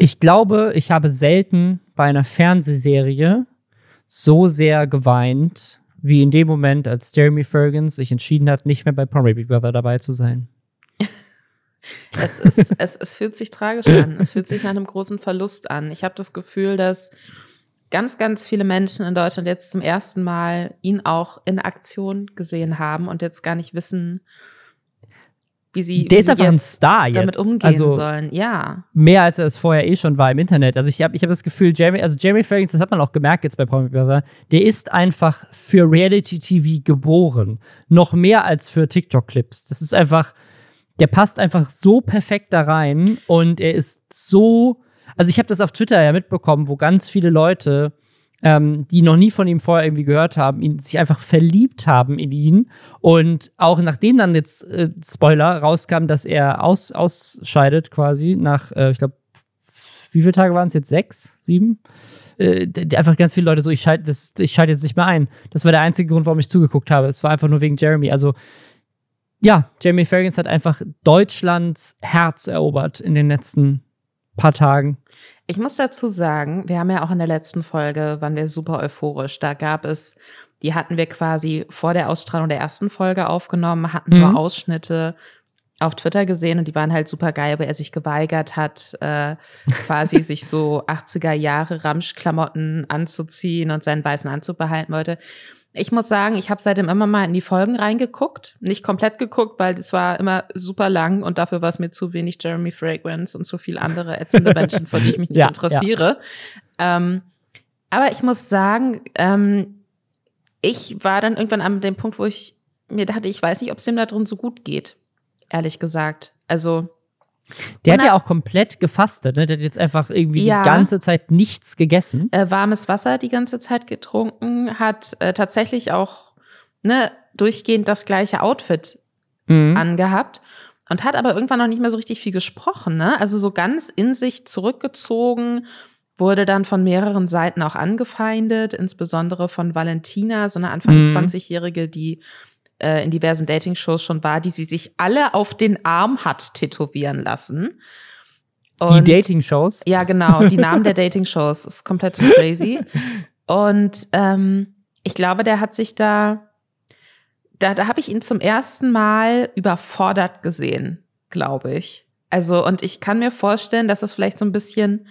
Ich glaube, ich habe selten bei einer Fernsehserie so sehr geweint, wie in dem Moment, als Jeremy Fergus sich entschieden hat, nicht mehr bei Promi Big Brother dabei zu sein. Es, ist, es, es fühlt sich tragisch an. Es fühlt sich nach einem großen Verlust an. Ich habe das Gefühl, dass ganz, ganz viele Menschen in Deutschland jetzt zum ersten Mal ihn auch in Aktion gesehen haben und jetzt gar nicht wissen, wie sie, der ist einfach ein Star jetzt. damit umgehen also, sollen. Ja. Mehr als er es vorher eh schon war im Internet. Also ich habe ich hab das Gefühl, Jeremy, also Jeremy Fragrance, das hat man auch gemerkt jetzt bei Promi Brother, der ist einfach für Reality TV geboren. Noch mehr als für TikTok-Clips. Das ist einfach, der passt einfach so perfekt da rein und er ist so, also ich habe das auf Twitter ja mitbekommen, wo ganz viele Leute ähm, die noch nie von ihm vorher irgendwie gehört haben, ihn sich einfach verliebt haben in ihn. Und auch nachdem dann jetzt äh, Spoiler rauskam, dass er aus, ausscheidet quasi nach, äh, ich glaube, wie viele Tage waren es jetzt? Sechs? Sieben? Äh, einfach ganz viele Leute so, ich schalte schalt jetzt nicht mehr ein. Das war der einzige Grund, warum ich zugeguckt habe. Es war einfach nur wegen Jeremy. Also, ja, Jeremy Fergus hat einfach Deutschlands Herz erobert in den letzten paar Tagen. Ich muss dazu sagen, wir haben ja auch in der letzten Folge, waren wir super euphorisch. Da gab es, die hatten wir quasi vor der Ausstrahlung der ersten Folge aufgenommen, hatten mhm. nur Ausschnitte auf Twitter gesehen und die waren halt super geil, weil er sich geweigert hat, äh, quasi sich so 80er Jahre Ramschklamotten anzuziehen und seinen weißen Anzug behalten wollte. Ich muss sagen, ich habe seitdem immer mal in die Folgen reingeguckt. Nicht komplett geguckt, weil es war immer super lang und dafür war es mir zu wenig Jeremy Fragrance und zu viel andere ätzende Menschen, für die ich mich nicht ja, interessiere. Ja. Ähm, aber ich muss sagen, ähm, ich war dann irgendwann an dem Punkt, wo ich mir dachte, ich weiß nicht, ob es dem da drin so gut geht. Ehrlich gesagt. Also der hat ja auch komplett gefastet, ne? Der hat jetzt einfach irgendwie ja, die ganze Zeit nichts gegessen. Äh, warmes Wasser die ganze Zeit getrunken, hat äh, tatsächlich auch ne, durchgehend das gleiche Outfit mhm. angehabt und hat aber irgendwann noch nicht mehr so richtig viel gesprochen, ne? Also so ganz in sich zurückgezogen, wurde dann von mehreren Seiten auch angefeindet, insbesondere von Valentina, so eine Anfang mhm. 20-Jährige, die äh, in diversen Dating-Shows schon war, die sie sich alle auf den Arm hat tätowieren lassen. Und, die Dating-Shows? Ja, genau, die Namen der Dating-Shows. Ist komplett crazy. Und ähm, ich glaube, der hat sich da, da, da habe ich ihn zum ersten Mal überfordert gesehen, glaube ich. Also, und ich kann mir vorstellen, dass das vielleicht so ein bisschen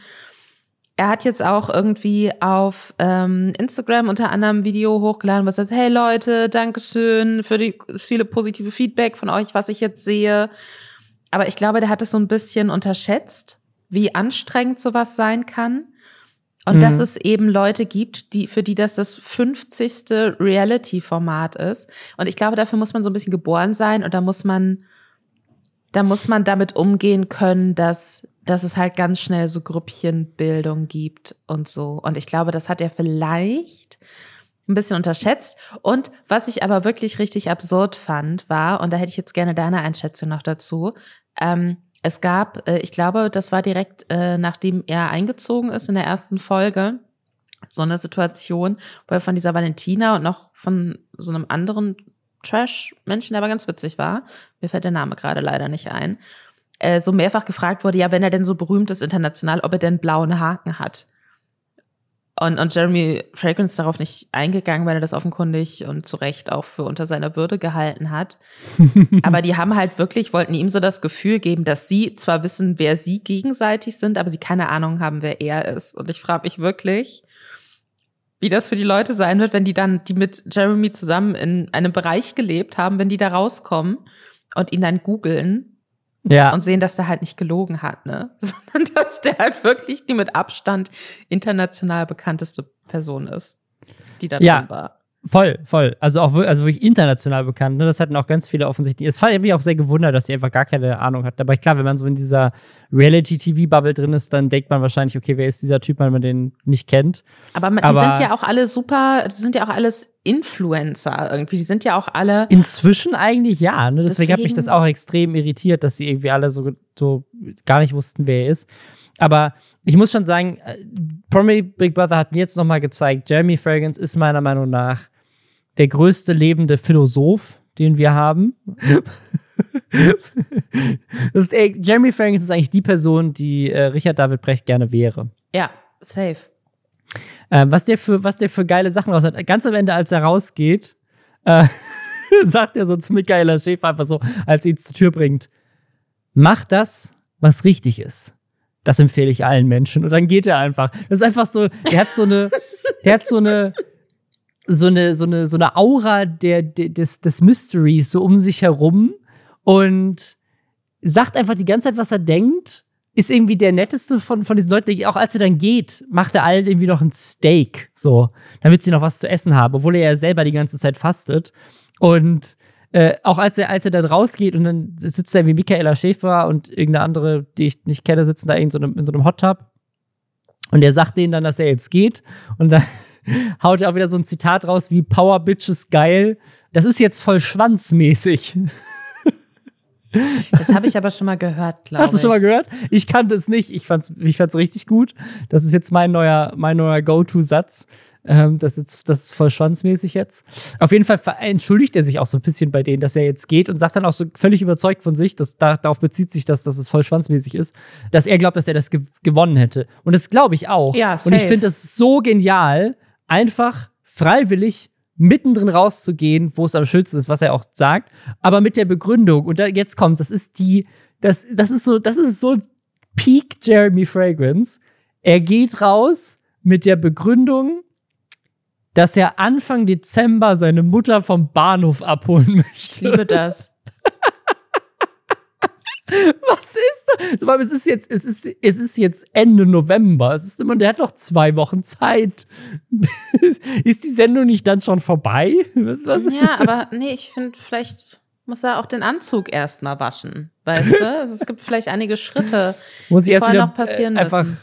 er hat jetzt auch irgendwie auf ähm, Instagram unter anderem ein Video hochgeladen, was sagt, hey Leute, Dankeschön für die viele positive Feedback von euch, was ich jetzt sehe. Aber ich glaube, der hat es so ein bisschen unterschätzt, wie anstrengend sowas sein kann. Und mhm. dass es eben Leute gibt, die, für die das das 50. Reality-Format ist. Und ich glaube, dafür muss man so ein bisschen geboren sein und da muss man, da muss man damit umgehen können, dass dass es halt ganz schnell so Grüppchenbildung gibt und so. Und ich glaube, das hat er vielleicht ein bisschen unterschätzt. Und was ich aber wirklich richtig absurd fand, war, und da hätte ich jetzt gerne deine Einschätzung noch dazu, ähm, es gab, äh, ich glaube, das war direkt äh, nachdem er eingezogen ist in der ersten Folge, so eine Situation, wo er von dieser Valentina und noch von so einem anderen Trash-Menschen, der aber ganz witzig war, mir fällt der Name gerade leider nicht ein, äh, so mehrfach gefragt wurde, ja, wenn er denn so berühmt ist international, ob er denn blauen Haken hat. Und, und Jeremy Fragrance darauf nicht eingegangen, weil er das offenkundig und zu Recht auch für unter seiner Würde gehalten hat. aber die haben halt wirklich, wollten ihm so das Gefühl geben, dass sie zwar wissen, wer sie gegenseitig sind, aber sie keine Ahnung haben, wer er ist. Und ich frage mich wirklich, wie das für die Leute sein wird, wenn die dann, die mit Jeremy zusammen in einem Bereich gelebt haben, wenn die da rauskommen und ihn dann googeln ja. Und sehen, dass der halt nicht gelogen hat, ne? Sondern dass der halt wirklich die mit Abstand international bekannteste Person ist, die da ja. drin war. Voll, voll. Also auch also wirklich international bekannt. Ne? Das hatten auch ganz viele offensichtlich. Es fand mich auch sehr gewundert, dass sie einfach gar keine Ahnung hat. Aber klar, wenn man so in dieser Reality-TV-Bubble drin ist, dann denkt man wahrscheinlich, okay, wer ist dieser Typ, wenn man den nicht kennt. Aber, die Aber sind ja auch alle super, die sind ja auch alles Influencer irgendwie. Die sind ja auch alle. Inzwischen eigentlich ja. Ne? Deswegen, Deswegen hat mich das auch extrem irritiert, dass sie irgendwie alle so, so gar nicht wussten, wer er ist. Aber ich muss schon sagen, äh, Promi Big Brother hat mir jetzt nochmal gezeigt, Jeremy Fragrance ist meiner Meinung nach der größte lebende Philosoph, den wir haben. ist, ey, Jeremy Fragrance ist eigentlich die Person, die äh, Richard David Brecht gerne wäre. Ja, safe. Äh, was, der für, was der für geile Sachen raus hat. Ganz am Ende, als er rausgeht, äh, sagt er so zu Michaela Schäfer einfach so, als sie ihn zur Tür bringt: Mach das, was richtig ist. Das empfehle ich allen Menschen. Und dann geht er einfach. Das ist einfach so, der hat so eine, der hat so eine, so eine, so eine, so eine Aura der, der, des, des Mysteries so um sich herum und sagt einfach die ganze Zeit, was er denkt. Ist irgendwie der netteste von, von diesen Leuten. Auch als er dann geht, macht er allen irgendwie noch ein Steak, so, damit sie noch was zu essen haben, obwohl er ja selber die ganze Zeit fastet. Und äh, auch als er, als er dann rausgeht und dann sitzt er wie Michaela Schäfer und irgendeine andere, die ich nicht kenne, sitzen da in so einem, in so einem Hot Tub. Und er sagt denen dann, dass er jetzt geht. Und dann haut auch wieder so ein Zitat raus wie Power Bitches geil. Das ist jetzt voll schwanzmäßig. Das habe ich aber schon mal gehört, glaube ich. Hast du schon mal gehört? Ich kannte es nicht. Ich fand's, ich fand's richtig gut. Das ist jetzt mein neuer, mein neuer Go-To-Satz. Ähm, das, ist, das ist voll schwanzmäßig jetzt. Auf jeden Fall entschuldigt er sich auch so ein bisschen bei denen, dass er jetzt geht und sagt dann auch so völlig überzeugt von sich, dass da, darauf bezieht sich das, dass es voll schwanzmäßig ist, dass er glaubt, dass er das ge gewonnen hätte. Und das glaube ich auch. Ja, safe. Und ich finde es so genial, einfach freiwillig mittendrin rauszugehen, wo es am schönsten ist, was er auch sagt, aber mit der Begründung. Und da, jetzt kommt's, das ist die, das, das ist so, das ist so Peak Jeremy Fragrance. Er geht raus mit der Begründung, dass er Anfang Dezember seine Mutter vom Bahnhof abholen möchte. Ich liebe das. Was ist das? es ist jetzt, es ist, es ist jetzt Ende November. Es ist immer, der hat noch zwei Wochen Zeit. ist die Sendung nicht dann schon vorbei? Was, was? Ja, aber nee, ich finde, vielleicht muss er auch den Anzug erstmal waschen. Weißt du? Also es gibt vielleicht einige Schritte, muss die vorher noch passieren äh, einfach müssen.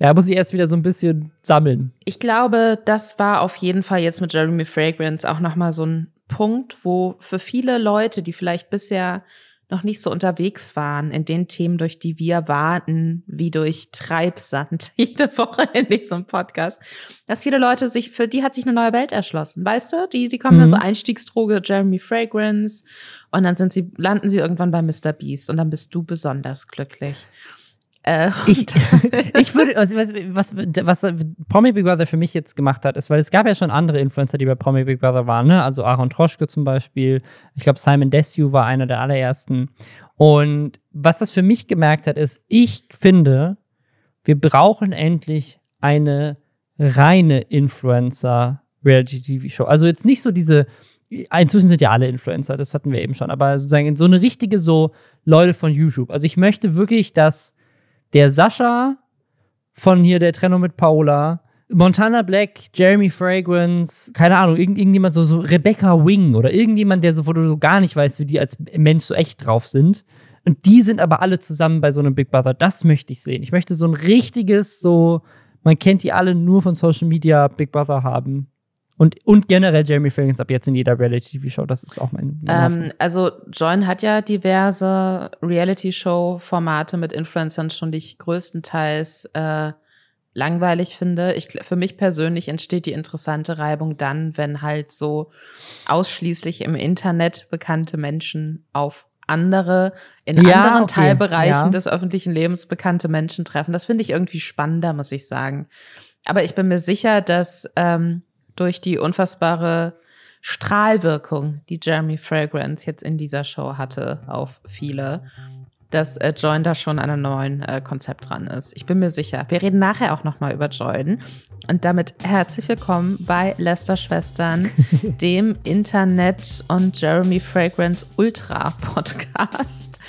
Ja, muss ich erst wieder so ein bisschen sammeln. Ich glaube, das war auf jeden Fall jetzt mit Jeremy Fragrance auch nochmal so ein Punkt, wo für viele Leute, die vielleicht bisher noch nicht so unterwegs waren in den Themen, durch die wir warten, wie durch Treibsand jede Woche in diesem Podcast, dass viele Leute sich, für die hat sich eine neue Welt erschlossen. Weißt du? Die, die kommen Mhm. dann so Einstiegsdroge, Jeremy Fragrance und dann sind sie, landen sie irgendwann bei Mr. Beast und dann bist du besonders glücklich. Äh, Ich, ich würde, also, was, was, was Promi Big Brother für mich jetzt gemacht hat, ist, weil es gab ja schon andere Influencer, die bei Promi Big Brother waren, ne? Also Aaron Troschke zum Beispiel. Ich glaube, Simon Desue war einer der allerersten. Und was das für mich gemerkt hat, ist, ich finde, wir brauchen endlich eine reine Influencer-Reality-TV-Show. Also jetzt nicht so diese, inzwischen sind ja alle Influencer, das hatten wir eben schon, aber sozusagen so eine richtige so Leute von YouTube. Also ich möchte wirklich, dass der Sascha von hier der Trennung mit Paola, Montana Black, Jeremy Fragrance, keine Ahnung, irgend, irgendjemand so, so Rebecca Wing oder irgendjemand, der so, wo du so gar nicht weißt, wie die als Mensch so echt drauf sind. Und die sind aber alle zusammen bei so einem Big Brother. Das möchte ich sehen. Ich möchte so ein richtiges, so, man kennt die alle nur von Social Media Big Brother haben. Und, und generell Jeremy Fragrance ab jetzt in jeder Reality-TV-Show. Das ist auch mein, mein Ähm, also Join hat ja diverse Reality-Show-Formate mit Influencern schon, die ich größtenteils äh, langweilig finde. Ich, für mich persönlich entsteht die interessante Reibung dann, wenn halt so ausschließlich im Internet bekannte Menschen auf andere, in Ja, anderen okay, Teilbereichen ja. des öffentlichen Lebens bekannte Menschen treffen. Das finde ich irgendwie spannender, muss ich sagen. Aber ich bin mir sicher, dass ähm, durch die unfassbare Strahlwirkung, die Jeremy Fragrance jetzt in dieser Show hatte auf viele, dass äh, Join da schon an einem neuen äh, Konzept dran ist. Ich bin mir sicher. Wir reden nachher auch noch mal über Join. Und damit herzlich willkommen bei Lester Schwestern, dem Internet und Jeremy Fragrance Ultra Podcast,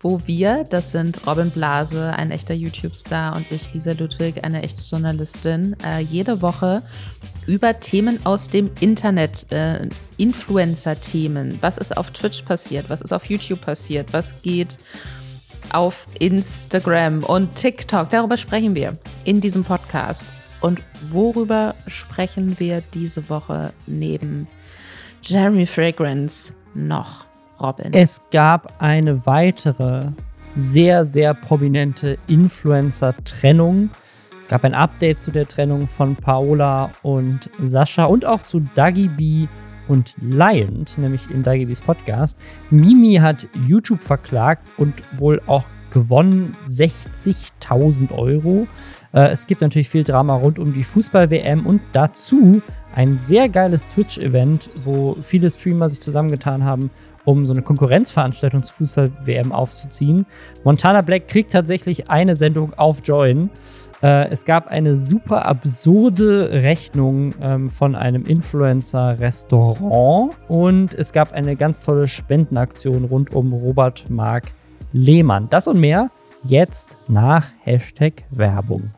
wo wir, das sind Robin Blase, ein echter YouTube-Star, und ich, Lisa Ludwig, eine echte Journalistin, äh, jede Woche über Themen aus dem Internet, äh, Influencer-Themen. Was ist auf Twitch passiert? Was ist auf YouTube passiert? Was geht auf Instagram und TikTok? Darüber sprechen wir in diesem Podcast. Und worüber sprechen wir diese Woche neben Jeremy Fragrance noch, Robin? Es gab eine weitere sehr, sehr prominente Influencer-Trennung. Es gab ein Update zu der Trennung von Paola und Sascha und auch zu Dagi B und Lion, nämlich in Daigibis Podcast. Mimi hat YouTube verklagt und wohl auch gewonnen 60.000 Euro. Äh, es gibt natürlich viel Drama rund um die Fußball-WM und dazu ein sehr geiles Twitch-Event, wo viele Streamer sich zusammengetan haben, um so eine Konkurrenzveranstaltung zur Fußball-WM aufzuziehen. Montana Black kriegt tatsächlich eine Sendung auf Join. Äh, es gab eine super absurde Rechnung ähm, von einem Influencer-Restaurant und es gab eine ganz tolle Spendenaktion rund um Robert Mark Lehmann. Das und mehr jetzt nach Hashtag Werbung.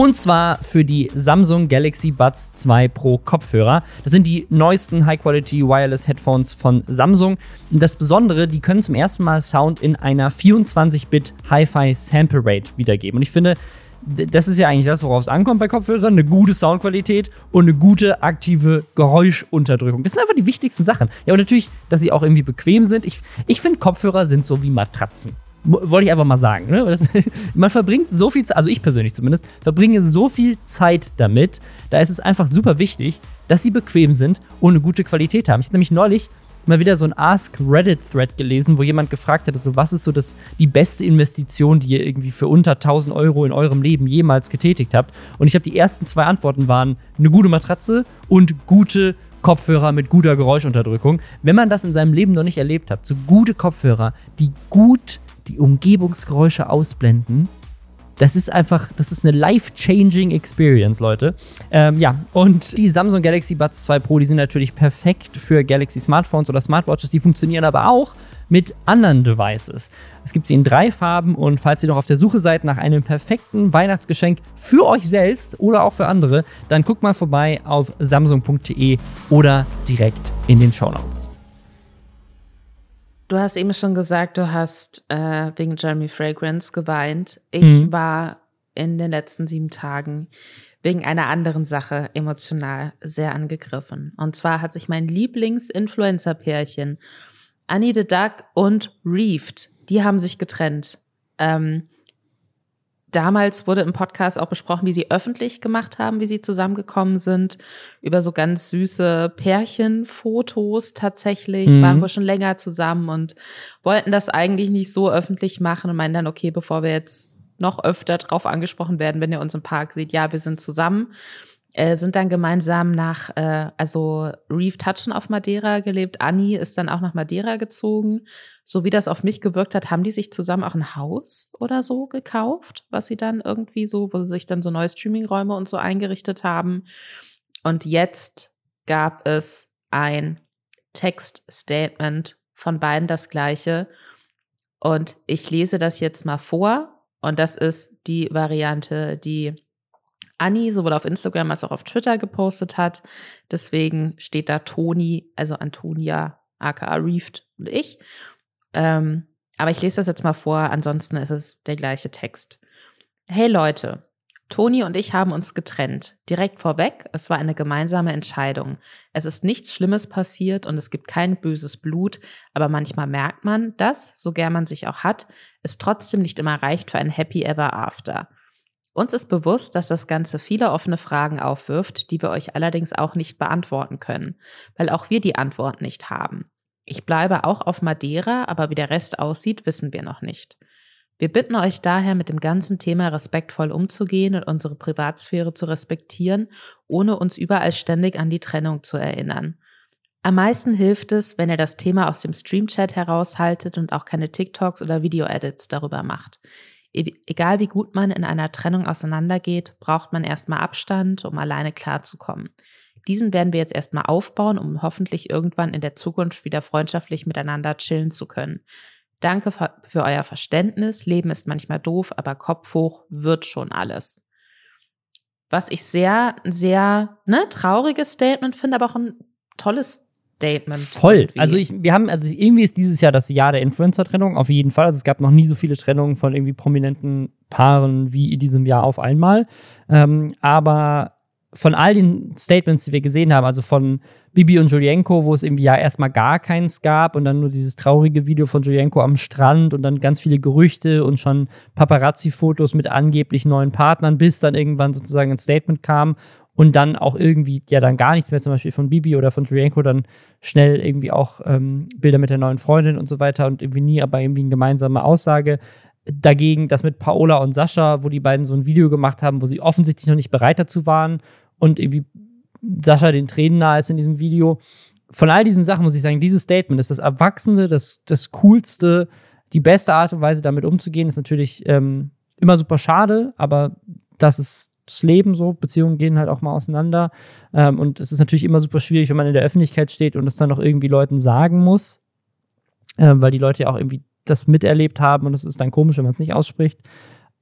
Und zwar für die Samsung Galaxy Buds 2 Pro Kopfhörer. Das sind die neuesten High-Quality Wireless Headphones von Samsung. Und das Besondere, die können zum ersten Mal Sound in einer 24-Bit Hi-Fi Sample Rate wiedergeben. Und ich finde, das ist ja eigentlich das, worauf es ankommt bei Kopfhörern. Eine gute Soundqualität und eine gute aktive Geräuschunterdrückung. Das sind einfach die wichtigsten Sachen. Ja, und natürlich, dass sie auch irgendwie bequem sind. Ich, ich finde, Kopfhörer sind so wie Matratzen. Wollte ich einfach mal sagen. Ne? Das, man verbringt so viel Zeit, also ich persönlich zumindest, verbringe so viel Zeit damit. Da ist es einfach super wichtig, dass sie bequem sind und eine gute Qualität haben. Ich habe nämlich neulich mal wieder so ein Ask Reddit-Thread gelesen, wo jemand gefragt hat, so, was ist so das, die beste Investition, die ihr irgendwie für unter 1000 Euro in eurem Leben jemals getätigt habt. Und ich habe die ersten zwei Antworten waren eine gute Matratze und gute Kopfhörer mit guter Geräuschunterdrückung. Wenn man das in seinem Leben noch nicht erlebt hat, so gute Kopfhörer, die gut die Umgebungsgeräusche ausblenden. Das ist einfach, das ist eine life-changing Experience, Leute. Ähm, ja, und die Samsung Galaxy Buds 2 Pro, die sind natürlich perfekt für Galaxy Smartphones oder Smartwatches. Die funktionieren aber auch mit anderen Devices. Es gibt sie in drei Farben und falls ihr noch auf der Suche seid nach einem perfekten Weihnachtsgeschenk für euch selbst oder auch für andere, dann guckt mal vorbei auf samsung.de oder direkt in den Show Notes. Du hast eben schon gesagt, du hast äh, wegen Jeremy Fragrance geweint. Ich mhm. war in den letzten sieben Tagen wegen einer anderen Sache emotional sehr angegriffen. Und zwar hat sich mein Lieblings-Influencer-Pärchen Annie the Duck und Reefed, die haben sich getrennt. Ähm, Damals wurde im Podcast auch besprochen, wie sie öffentlich gemacht haben, wie sie zusammengekommen sind, über so ganz süße Pärchenfotos tatsächlich, mhm. waren wir schon länger zusammen und wollten das eigentlich nicht so öffentlich machen und meinen dann, okay, bevor wir jetzt noch öfter drauf angesprochen werden, wenn ihr uns im Park seht, ja, wir sind zusammen äh, sind dann gemeinsam nach, äh, also Reeve Touchen auf Madeira gelebt. Annie ist dann auch nach Madeira gezogen. So wie das auf mich gewirkt hat, haben die sich zusammen auch ein Haus oder so gekauft, was sie dann irgendwie so, wo sie sich dann so neue Streamingräume und so eingerichtet haben. Und jetzt gab es ein Textstatement von beiden das gleiche. Und ich lese das jetzt mal vor. Und das ist die Variante, die Anni sowohl auf Instagram als auch auf Twitter gepostet hat. Deswegen steht da Toni, also Antonia, aka Reefed und ich. Ähm, aber ich lese das jetzt mal vor, ansonsten ist es der gleiche Text. Hey Leute, Toni und ich haben uns getrennt. Direkt vorweg, es war eine gemeinsame Entscheidung. Es ist nichts Schlimmes passiert und es gibt kein böses Blut, aber manchmal merkt man, dass, so gern man sich auch hat, es trotzdem nicht immer reicht für ein Happy Ever After. Uns ist bewusst, dass das Ganze viele offene Fragen aufwirft, die wir euch allerdings auch nicht beantworten können, weil auch wir die Antwort nicht haben. Ich bleibe auch auf Madeira, aber wie der Rest aussieht, wissen wir noch nicht. Wir bitten euch daher, mit dem ganzen Thema respektvoll umzugehen und unsere Privatsphäre zu respektieren, ohne uns überall ständig an die Trennung zu erinnern. Am meisten hilft es, wenn ihr das Thema aus dem Streamchat heraushaltet und auch keine TikToks oder Video-Edits darüber macht. E-, egal wie gut man in einer Trennung auseinandergeht, braucht man erstmal Abstand, um alleine klarzukommen. Diesen werden wir jetzt erstmal aufbauen, um hoffentlich irgendwann in der Zukunft wieder freundschaftlich miteinander chillen zu können. Danke für euer Verständnis. Leben ist manchmal doof, aber Kopf hoch wird schon alles. Was ich sehr, sehr ne, trauriges Statement finde, aber auch ein tolles Statement. Voll. Irgendwie. Also ich, wir haben, also irgendwie ist dieses Jahr das Jahr der Influencer-Trennung, auf jeden Fall. Also es gab noch nie so viele Trennungen von irgendwie prominenten Paaren wie in diesem Jahr auf einmal. Ähm, aber von all den Statements, die wir gesehen haben, also von Bibi und Julienko, wo es irgendwie ja erstmal gar keins gab und dann nur dieses traurige Video von Julienko am Strand und dann ganz viele Gerüchte und schon Paparazzi-Fotos mit angeblich neuen Partnern, bis dann irgendwann sozusagen ein Statement kam und dann auch irgendwie ja dann gar nichts mehr, zum Beispiel von Bibi oder von Julienko, dann schnell irgendwie auch ähm, Bilder mit der neuen Freundin und so weiter und irgendwie nie aber irgendwie eine gemeinsame Aussage. Dagegen das mit Paola und Sascha, wo die beiden so ein Video gemacht haben, wo sie offensichtlich noch nicht bereit dazu waren und irgendwie Sascha den Tränen nahe ist in diesem Video. Von all diesen Sachen muss ich sagen, dieses Statement ist das Erwachsene, das, das Coolste, die beste Art und Weise, damit umzugehen, ist natürlich ähm, immer super schade, aber das ist das Leben so. Beziehungen gehen halt auch mal auseinander. Ähm, und es ist natürlich immer super schwierig, wenn man in der Öffentlichkeit steht und es dann noch irgendwie Leuten sagen muss, äh, weil die Leute ja auch irgendwie das miterlebt haben und es ist dann komisch, wenn man es nicht ausspricht.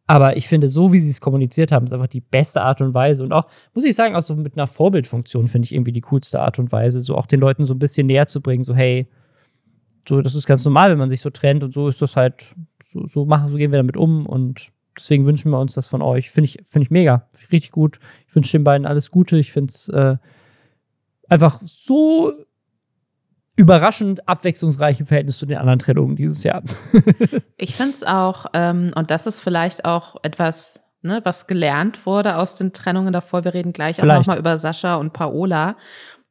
Aber ich finde, so wie sie es kommuniziert haben, ist einfach die beste Art und Weise. Und auch, muss ich sagen, auch so mit einer Vorbildfunktion finde ich irgendwie die coolste Art und Weise, so auch den Leuten so ein bisschen näher zu bringen, so, hey, so, das ist ganz normal, wenn man sich so trennt und so ist das halt, so, so machen, so gehen wir damit um und Deswegen wünschen wir uns das von euch. Finde ich, find ich mega. Find ich richtig gut. Ich wünsche den beiden alles Gute. Ich finde es äh, einfach so überraschend abwechslungsreich im Verhältnis zu den anderen Trennungen dieses Jahr. ich finde es auch, ähm, und das ist vielleicht auch etwas, ne, was gelernt wurde aus den Trennungen davor. Wir reden gleich vielleicht. auch nochmal über Sascha und Paola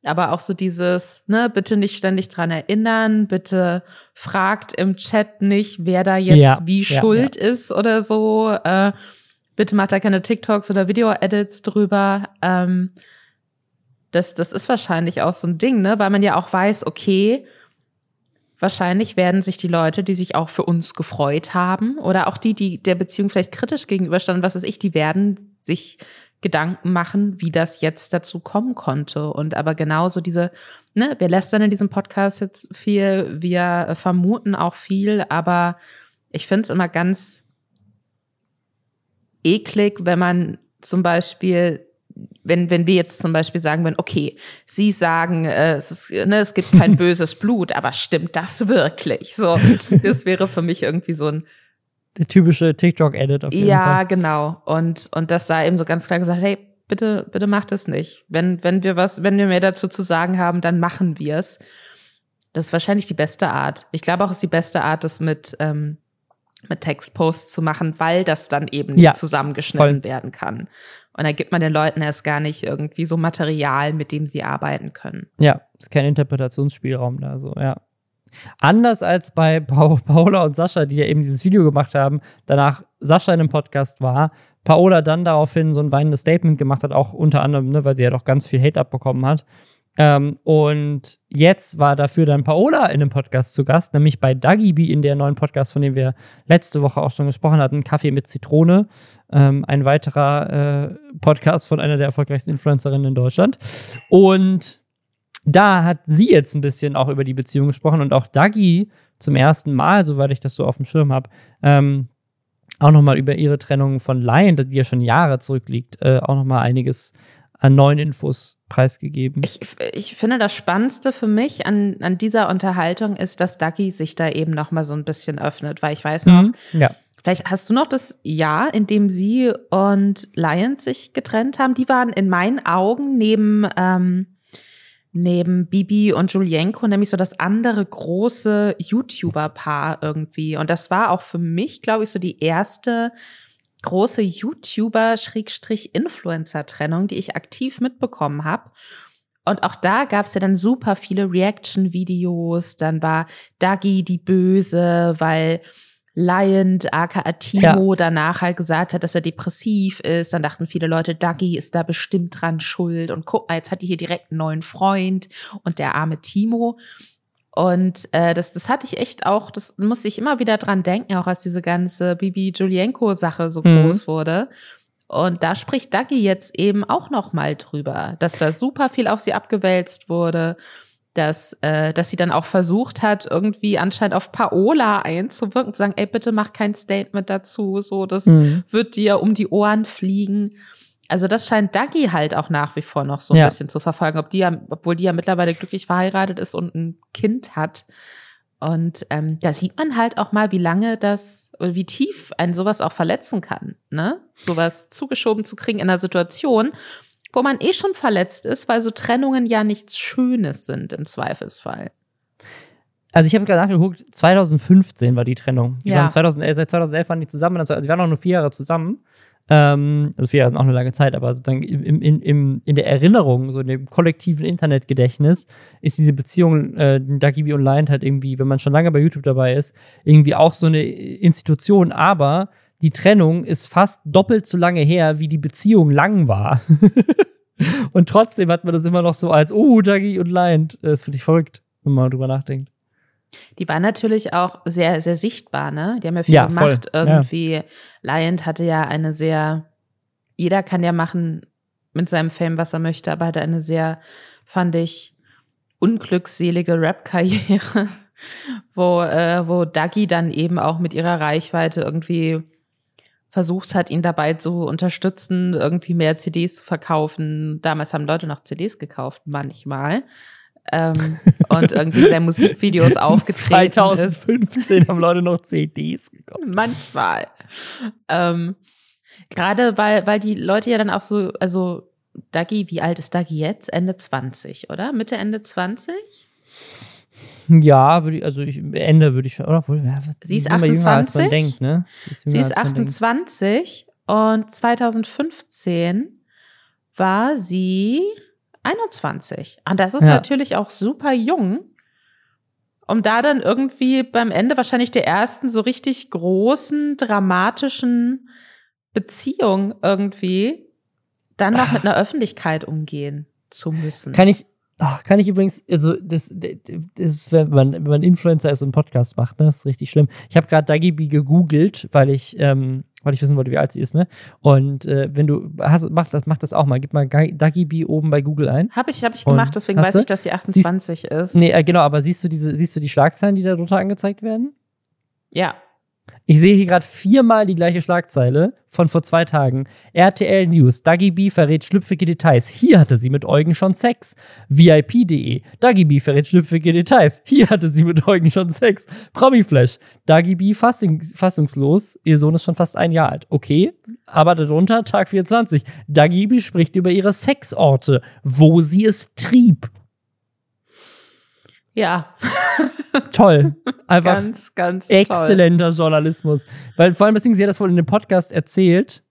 aber auch so dieses, ne, bitte nicht ständig dran erinnern, bitte fragt im Chat nicht, wer da jetzt ja, wie ja, schuld ja. ist oder so. Äh, bitte macht da keine TikToks oder Video-Edits drüber. Ähm, das, das ist wahrscheinlich auch so ein Ding, ne, weil man ja auch weiß, okay, wahrscheinlich werden sich die Leute, die sich auch für uns gefreut haben oder auch die, die der Beziehung vielleicht kritisch gegenüberstanden, was weiß ich, die werden sich Gedanken machen, wie das jetzt dazu kommen konnte. Und aber genauso diese, ne, wir lästern in diesem Podcast jetzt viel, wir vermuten auch viel, aber ich finde es immer ganz eklig, wenn man zum Beispiel wenn, wenn wir jetzt zum Beispiel sagen würden, okay, Sie sagen, äh, es, ist, ne, es gibt kein böses Blut, aber stimmt das wirklich? So, das wäre für mich irgendwie so ein der typische TikTok-Edit auf jeden ja, Fall. Ja, genau. Und, und das da eben so ganz klar gesagt, hey, bitte, bitte macht es nicht. Wenn, wenn wir was, wenn wir mehr dazu zu sagen haben, dann machen wir es. Das ist wahrscheinlich die beste Art. Ich glaube auch, es ist die beste Art, das mit, ähm, mit Textposts zu machen, weil das dann eben nicht ja, zusammengeschnitten voll. werden kann. Und da gibt man den Leuten erst gar nicht irgendwie so Material, mit dem sie arbeiten können. Ja, ist kein Interpretationsspielraum da, so, ja. Anders als bei pa Paola und Sascha, die ja eben dieses Video gemacht haben, danach Sascha in einem Podcast war, Paola dann daraufhin so ein weinendes Statement gemacht hat, auch unter anderem, ne, weil sie ja doch ganz viel Hate abbekommen hat. Ähm, und jetzt war dafür dann Paola in einem Podcast zu Gast, nämlich bei Dagibi in der neuen Podcast, von dem wir letzte Woche auch schon gesprochen hatten, Kaffee mit Zitrone. Ähm, ein weiterer äh, Podcast von einer der erfolgreichsten Influencerinnen in Deutschland. Und da hat sie jetzt ein bisschen auch über die Beziehung gesprochen und auch Dagi zum ersten Mal, soweit ich das so auf dem Schirm habe, ähm, auch nochmal über ihre Trennung von Lion, die ja schon Jahre zurückliegt, äh, auch nochmal einiges an neuen Infos preisgegeben. Ich, ich finde, das Spannendste für mich an, an dieser Unterhaltung ist, dass Ducky sich da eben nochmal so ein bisschen öffnet, weil ich weiß noch, mhm, ja. vielleicht hast du noch das Jahr, in dem sie und Lion sich getrennt haben. Die waren in meinen Augen neben ähm, neben Bibi und Julienko nämlich so das andere große YouTuber-Paar irgendwie. Und das war auch für mich, glaube ich, so die erste große YouTuber-Influencer-Trennung, die ich aktiv mitbekommen habe. Und auch da gab es ja dann super viele Reaction-Videos. Dann war Dagi die Böse, weil Lion, aka Timo, ja. danach halt gesagt hat, dass er depressiv ist. Dann dachten viele Leute, Dougie ist da bestimmt dran schuld. Und guck mal, jetzt hat die hier direkt einen neuen Freund und der arme Timo. Und äh, das, das hatte ich echt auch, das musste ich immer wieder dran denken, auch als diese ganze Bibi Julienko-Sache so mhm. groß wurde. Und da spricht Dagi jetzt eben auch noch mal drüber, dass da super viel auf sie abgewälzt wurde dass, äh, dass sie dann auch versucht hat, irgendwie anscheinend auf Paola einzuwirken, zu sagen, ey, bitte mach kein Statement dazu, so, das mhm. wird dir um die Ohren fliegen. Also das scheint Dagi halt auch nach wie vor noch so ein ja. bisschen zu verfolgen, ob die ja, obwohl die ja mittlerweile glücklich verheiratet ist und ein Kind hat. Und ähm, da sieht man halt auch mal, wie lange das, wie tief ein sowas auch verletzen kann, ne? Sowas zugeschoben zu kriegen in einer Situation, wo man eh schon verletzt ist, weil so Trennungen ja nichts Schönes sind im Zweifelsfall. Also ich habe gerade nachgeguckt, 2015 war die Trennung. Die ja. waren 2011, seit 2011 waren die zusammen, also sie waren noch nur vier Jahre zusammen. Ähm, also vier Jahre auch eine lange Zeit, aber sozusagen im, im, im, in der Erinnerung, so in dem kollektiven Internetgedächtnis, ist diese Beziehung äh, Dagibi und Lion halt irgendwie, wenn man schon lange bei YouTube dabei ist, irgendwie auch so eine Institution, aber die Trennung ist fast doppelt so lange her, wie die Beziehung lang war. und trotzdem hat man das immer noch so als, oh, Dagi und Lion. Das finde ich verrückt, wenn man drüber nachdenkt. Die war natürlich auch sehr, sehr sichtbar, ne? Die haben ja viel ja, gemacht. Voll. Irgendwie, ja. Lion hatte ja eine sehr, jeder kann ja machen mit seinem Fame, was er möchte, aber hatte eine sehr, fand ich, unglückselige Rap-Karriere, wo, äh, wo Dagi dann eben auch mit ihrer Reichweite irgendwie versucht hat, ihn dabei zu unterstützen, irgendwie mehr CDs zu verkaufen. Damals haben Leute noch CDs gekauft, manchmal ähm, und irgendwie sehr Musikvideos aufgetreten 2015 ist. haben Leute noch CDs gekauft. Manchmal. Ähm, Gerade weil, weil die Leute ja dann auch so, also Dagi, wie alt ist Dagi jetzt? Ende 20, oder? Mitte, Ende 20? Ja, würde ich, also ich, Ende würde ich schon, oder? Ja, sie ist 28. Jünger, als man denkt, ne? Ist, sie ist 28 und 2015 war sie 21. Und das ist ja. natürlich auch super jung, um da dann irgendwie beim Ende wahrscheinlich der ersten so richtig großen, dramatischen Beziehung irgendwie dann noch mit einer Öffentlichkeit umgehen zu müssen. Kann ich, ach, kann ich übrigens, also das, das ist, wenn man, wenn man Influencer ist und Podcast macht, ne, das ist richtig schlimm. Ich habe gerade Dagibi gegoogelt, weil ich ähm, weil ich wissen wollte, wie alt sie ist, ne? Und äh, wenn du hast, mach das, mach das auch mal. Gib mal Dagibi oben bei Google ein. Habe ich, hab ich gemacht, deswegen weiß du? ich, dass sie 28 siehst, ist. Nee, äh, genau, aber siehst du diese, siehst du die Schlagzeilen, die da drunter angezeigt werden? Ja. Ich sehe hier gerade viermal die gleiche Schlagzeile von vor zwei Tagen. RTL News. Dagi B verrät schlüpfige Details. Hier hatte sie mit Eugen schon Sex. VIP.de. Dagi B verrät schlüpfige Details. Hier hatte sie mit Eugen schon Sex. Promiflash. Dagi B fassungslos. Ihr Sohn ist schon fast ein Jahr alt. Okay. Aber darunter Tag 24. Dagi B spricht über ihre Sexorte, wo sie es trieb. Ja. Toll. Einfach ganz, ganz exzellenter toll. Journalismus. Weil vor allem, deswegen, sie hat das wohl in dem Podcast erzählt.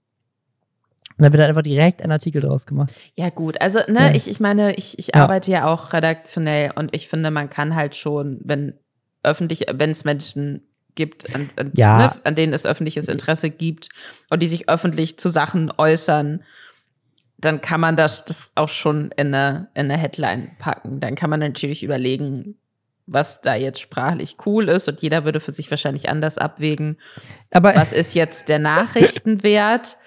Und dann wird dann einfach direkt ein Artikel draus gemacht. Ja, gut. Also, ne, ja. ich, ich meine, ich, ich ja. arbeite ja auch redaktionell und ich finde, man kann halt schon, wenn öffentlich, wenn es Menschen gibt, an, an, ja. ne, an denen es öffentliches Interesse gibt und die sich öffentlich zu Sachen äußern, dann kann man das, das auch schon in eine, in eine Headline packen. Dann kann man natürlich überlegen, was da jetzt sprachlich cool ist und jeder würde für sich wahrscheinlich anders abwägen. Aber was ist jetzt der Nachrichtenwert?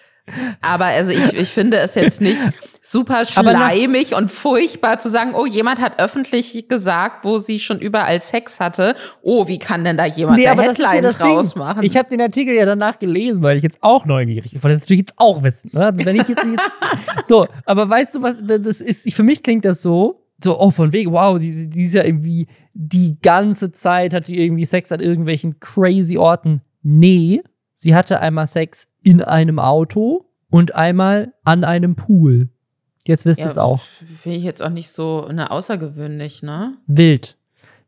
Aber also ich, ich finde es jetzt nicht super schleimig und furchtbar zu sagen, oh, jemand hat öffentlich gesagt, wo sie schon überall Sex hatte. Oh, wie kann denn da jemand nee, da Headline ja draus Ding. machen? Ich habe den Artikel ja danach gelesen, weil ich jetzt auch neugierig bin. Das natürlich jetzt auch wissen. Ne? Also wenn ich jetzt, jetzt so, aber weißt du was? Das ist für mich klingt das so. So, oh, von wegen, wow, die, die ist ja irgendwie die ganze Zeit hat die irgendwie Sex an irgendwelchen crazy Orten. Nee, sie hatte einmal Sex in einem Auto und einmal an einem Pool. Jetzt wisst ihr ja, es auch. Finde ich jetzt auch nicht so eine außergewöhnlich, ne? Wild.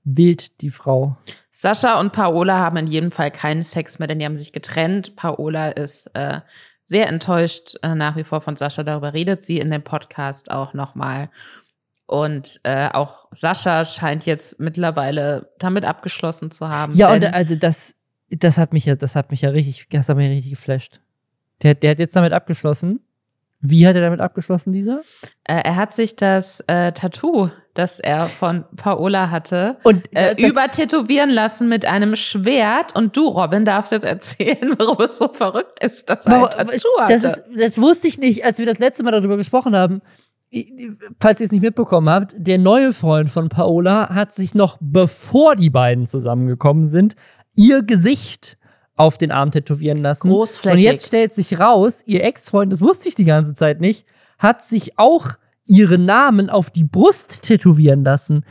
Wild, die Frau. Sascha und Paola haben in jedem Fall keinen Sex mehr, denn die haben sich getrennt. Paola ist äh, sehr enttäuscht äh, nach wie vor von Sascha. Darüber redet sie in dem Podcast auch nochmal. Und äh, auch Sascha scheint jetzt mittlerweile damit abgeschlossen zu haben. Ja, und also das, das hat mich ja, das hat mich ja richtig, das hat mich ja richtig geflasht. Der, der hat jetzt damit abgeschlossen. Wie hat er damit abgeschlossen, dieser? Äh, er hat sich das äh, Tattoo, das er von Paola hatte, und, äh, übertätowieren lassen mit einem Schwert. Und du, Robin, darfst jetzt erzählen, warum es so verrückt ist, dass er ein Tattoo hatte. Das, ist, das wusste ich nicht, als wir das letzte Mal darüber gesprochen haben. Falls ihr es nicht mitbekommen habt, der neue Freund von Paola hat sich noch, bevor die beiden zusammengekommen sind, ihr Gesicht auf den Arm tätowieren lassen. Großflächig. Und jetzt stellt sich raus, ihr Ex-Freund, das wusste ich die ganze Zeit nicht, hat sich auch ihren Namen auf die Brust tätowieren lassen.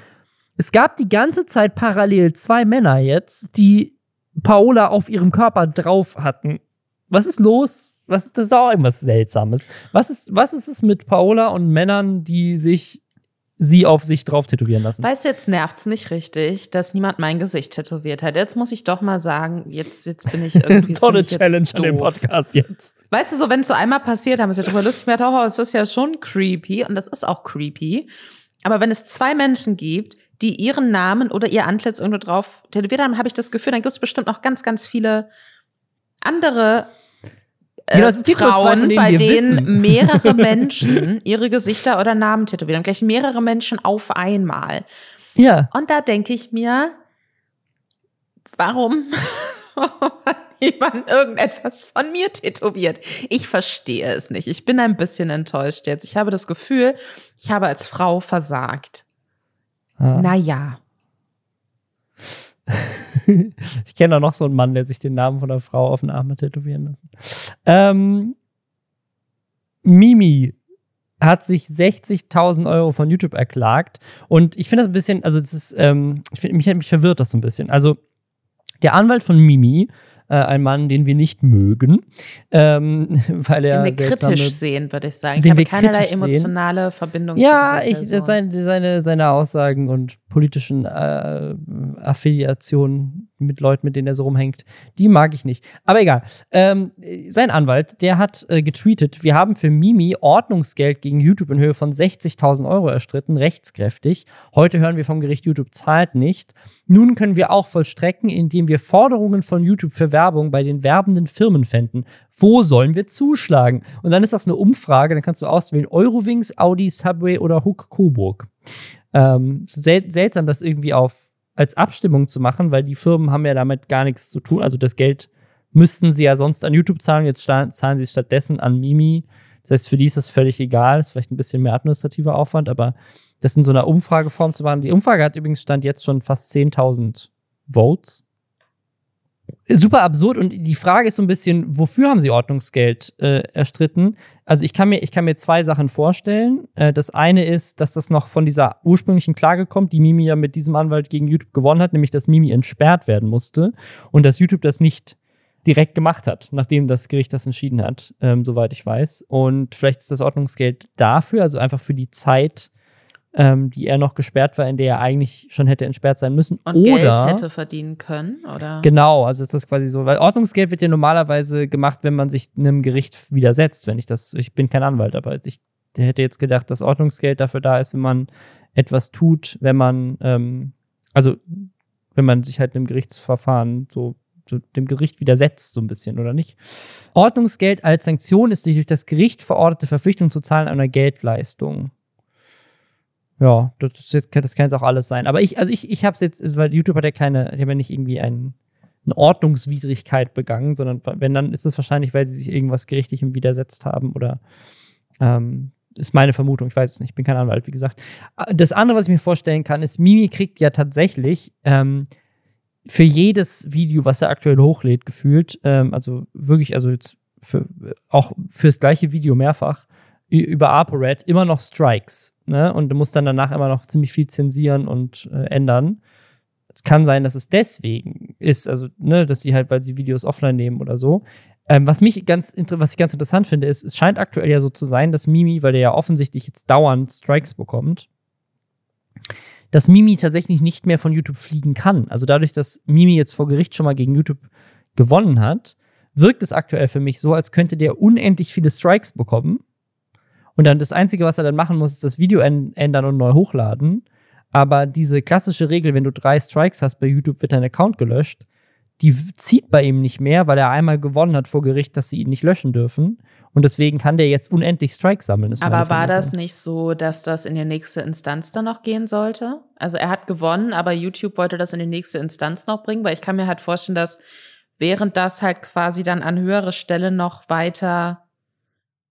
Es gab die ganze Zeit parallel zwei Männer jetzt, die Paola auf ihrem Körper drauf hatten. Was ist los? Was ist das ist auch irgendwas Seltsames? Was ist, was ist es mit Paola und Männern, die sich sie auf sich drauf tätowieren lassen. Weißt du, jetzt nervt's mich richtig, dass niemand mein Gesicht tätowiert hat. Jetzt muss ich doch mal sagen, jetzt, jetzt bin ich irgendwie. das ist doch eine Challenge an dem Podcast jetzt. Weißt du, so wenn es so einmal passiert, haben wir es ja drüber lustig gemacht, oh, es ist ja schon creepy und das ist auch creepy. Aber wenn es zwei Menschen gibt, die ihren Namen oder ihr Antlitz irgendwo drauf tätowiert haben, habe ich das Gefühl, dann gibt es bestimmt noch ganz, ganz viele andere äh, es gibt Frauen, denen bei denen wissen. mehrere Menschen ihre Gesichter oder Namen tätowieren. Gleich mehrere Menschen auf einmal. Ja. Und da denke ich mir, warum hat jemand irgendetwas von mir tätowiert? Ich verstehe es nicht. Ich bin ein bisschen enttäuscht jetzt. Ich habe das Gefühl, ich habe als Frau versagt. Ah. Naja. Ich kenne auch noch so einen Mann, der sich den Namen von einer Frau auf den Arm hat tätowieren lassen. Ähm, Mimi hat sich 60.000 Euro von YouTube erklagt. Und ich finde das ein bisschen, also das ist, ähm, ich find, mich, mich verwirrt das so ein bisschen. Also der Anwalt von Mimi, äh, ein Mann, den wir nicht mögen, ähm, weil er Den wir seltsame- kritisch sehen, würde ich sagen. Ich habe keinerlei kritisch sehen. emotionale Verbindung Ja, zu ich, seine, seine, seine Aussagen und politischen äh, Affiliationen mit Leuten, mit denen er so rumhängt, die mag ich nicht. Aber egal. Ähm, sein Anwalt, der hat äh, getweetet, wir haben für Mimi Ordnungsgeld gegen YouTube in Höhe von 60.000 Euro erstritten, rechtskräftig. Heute hören wir vom Gericht, YouTube zahlt nicht. Nun können wir auch vollstrecken, indem wir Forderungen von YouTube für Werbung bei den werbenden Firmen fänden. Wo sollen wir zuschlagen? Und dann ist das eine Umfrage, dann kannst du auswählen Eurowings, Audi, Subway oder Hook Coburg. Ähm, sel seltsam, das irgendwie auf als Abstimmung zu machen, weil die Firmen haben ja damit gar nichts zu tun. Also das Geld müssten sie ja sonst an YouTube zahlen, jetzt zahlen sie es stattdessen an Mimi. Das heißt, für die ist das völlig egal. ist vielleicht ein bisschen mehr administrativer Aufwand, aber das in so einer Umfrageform zu machen. Die Umfrage hat übrigens Stand jetzt schon fast 10.000 Votes. Super absurd und die Frage ist so ein bisschen, wofür haben sie Ordnungsgeld äh, erstritten? Also ich kann mir, ich kann mir zwei Sachen vorstellen. Äh, das eine ist, dass das noch von dieser ursprünglichen Klage kommt, die Mimi ja mit diesem Anwalt gegen YouTube gewonnen hat, nämlich dass Mimi entsperrt werden musste und dass YouTube das nicht direkt gemacht hat, nachdem das Gericht das entschieden hat, ähm, soweit ich weiß. Und vielleicht ist das Ordnungsgeld dafür, also einfach für die Zeit, ähm, die er noch gesperrt war, in der er eigentlich schon hätte entsperrt sein müssen. Und Oder Geld hätte verdienen können, oder? Genau, also ist das quasi so, weil Ordnungsgeld wird ja normalerweise gemacht, wenn man sich einem Gericht widersetzt. Wenn ich das, ich bin kein Anwalt, aber ich hätte jetzt gedacht, dass Ordnungsgeld dafür da ist, wenn man etwas tut, wenn man, ähm, also wenn man sich halt einem Gerichtsverfahren so dem Gericht widersetzt, so ein bisschen, oder nicht? Ordnungsgeld als Sanktion ist die durch das Gericht verordnete Verpflichtung zu zahlen einer Geldleistung. Ja, das, das kann jetzt auch alles sein. Aber ich, also ich, ich habe es jetzt, weil YouTube hat ja keine, die haben ja nicht irgendwie ein, eine Ordnungswidrigkeit begangen, sondern wenn, dann ist es wahrscheinlich, weil sie sich irgendwas Gerichtlichem widersetzt haben oder ähm, ist meine Vermutung, ich weiß es nicht, ich bin kein Anwalt, wie gesagt. Das andere, was ich mir vorstellen kann, ist, Mimi kriegt ja tatsächlich ähm, für jedes Video, was er aktuell hochlädt, gefühlt, ähm, also wirklich, also jetzt für, auch fürs gleiche Video mehrfach, über ApoRed immer noch Strikes. Ne? Und musst dann danach immer noch ziemlich viel zensieren und äh, ändern. Es kann sein, dass es deswegen ist, also, ne, dass sie halt, weil sie Videos offline nehmen oder so. Ähm, was mich ganz, was ich ganz interessant finde, ist, es scheint aktuell ja so zu sein, dass Mimi, weil der ja offensichtlich jetzt dauernd Strikes bekommt, dass Mimi tatsächlich nicht mehr von YouTube fliegen kann. Also dadurch, dass Mimi jetzt vor Gericht schon mal gegen YouTube gewonnen hat, wirkt es aktuell für mich so, als könnte der unendlich viele Strikes bekommen. Und dann das Einzige, was er dann machen muss, ist das Video änd- ändern und neu hochladen. Aber diese klassische Regel, wenn du drei Strikes hast bei YouTube, wird dein Account gelöscht, die zieht bei ihm nicht mehr, weil er einmal gewonnen hat vor Gericht, dass sie ihn nicht löschen dürfen. Und deswegen kann der jetzt unendlich Strikes sammeln. Aber war das nicht so, dass das in die nächste Instanz dann noch gehen sollte? Also er hat gewonnen, aber YouTube wollte das in die nächste Instanz noch bringen, weil ich kann mir halt vorstellen, dass während das halt quasi dann an höhere Stelle noch weiter,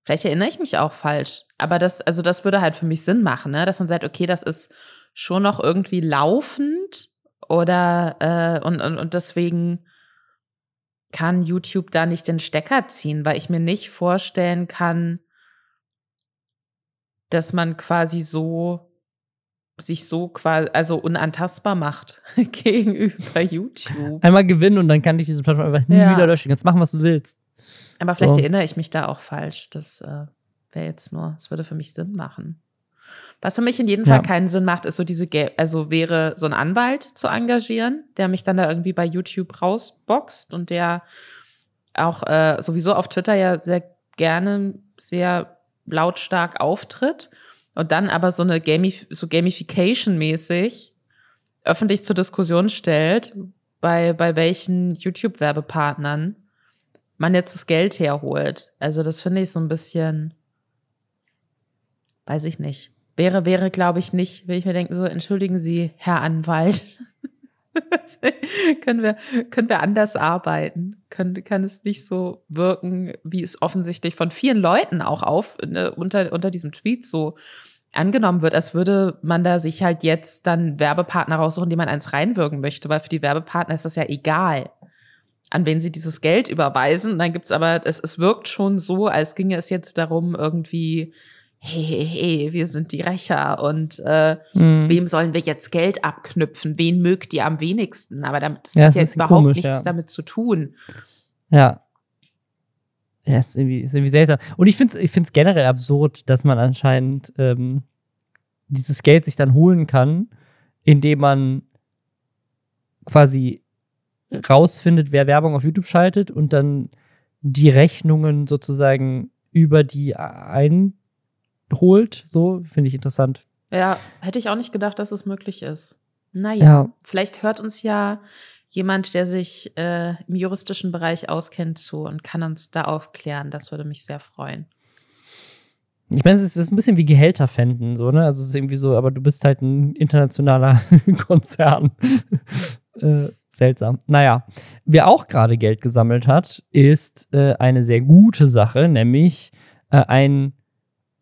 vielleicht erinnere ich mich auch falsch, aber das, also das würde halt für mich Sinn machen, ne? dass man sagt, okay, das ist schon noch irgendwie laufend oder äh, und, und, und deswegen kann YouTube da nicht den Stecker ziehen, weil ich mir nicht vorstellen kann, dass man quasi so sich so quasi also unantastbar macht gegenüber YouTube. Einmal gewinnen und dann kann ich diese Plattform einfach nie Ja. wieder löschen. Kannst machen, was du willst. Aber vielleicht So. erinnere ich mich da auch falsch. Das äh, wäre jetzt nur, es würde für mich Sinn machen. Was für mich in jedem Fall keinen Sinn macht, ist so diese, also wäre so ein Anwalt zu engagieren, der mich dann da irgendwie bei YouTube rausboxt und der auch äh, sowieso auf Twitter ja sehr gerne sehr lautstark auftritt und dann aber so eine Gamif so Gamification-mäßig öffentlich zur Diskussion stellt, bei, bei welchen YouTube-Werbepartnern man jetzt das Geld herholt. Also das finde ich so ein bisschen, weiß ich nicht. Wäre, wäre, glaube ich, nicht, wenn ich mir denke, so, entschuldigen Sie, Herr Anwalt. können wir, können wir anders arbeiten? Kann, kann es nicht so wirken, wie es offensichtlich von vielen Leuten auch auf, ne, unter, unter diesem Tweet so angenommen wird, als würde man da sich halt jetzt dann Werbepartner raussuchen, die man eins reinwirken möchte, weil für die Werbepartner ist das ja egal, an wen sie dieses Geld überweisen. Und dann gibt's aber, es, es wirkt schon so, als ginge es jetzt darum, irgendwie, hey, hey, hey, wir sind die Rächer und äh, mhm. wem sollen wir jetzt Geld abknüpfen? Wen mögt ihr am wenigsten? Aber damit, das ja, hat jetzt überhaupt komisch, nichts ja. damit zu tun. Ja. Ja, ist irgendwie, ist irgendwie seltsam. Und ich finde es ich find's generell absurd, dass man anscheinend ähm, dieses Geld sich dann holen kann, indem man quasi rausfindet, wer Werbung auf YouTube schaltet und dann die Rechnungen sozusagen über die einholt. So finde ich interessant. Ja, hätte ich auch nicht gedacht, dass es möglich ist. Naja, ja. vielleicht hört uns ja jemand, der sich äh, im juristischen Bereich auskennt, zu und kann uns da aufklären. Das würde mich sehr freuen. Ich meine, es ist ein bisschen wie Gehälter fänden, so, ne? Also es ist irgendwie so, aber du bist halt ein internationaler Konzern. äh, seltsam. Naja, wer auch gerade Geld gesammelt hat, ist äh, eine sehr gute Sache, nämlich äh, ein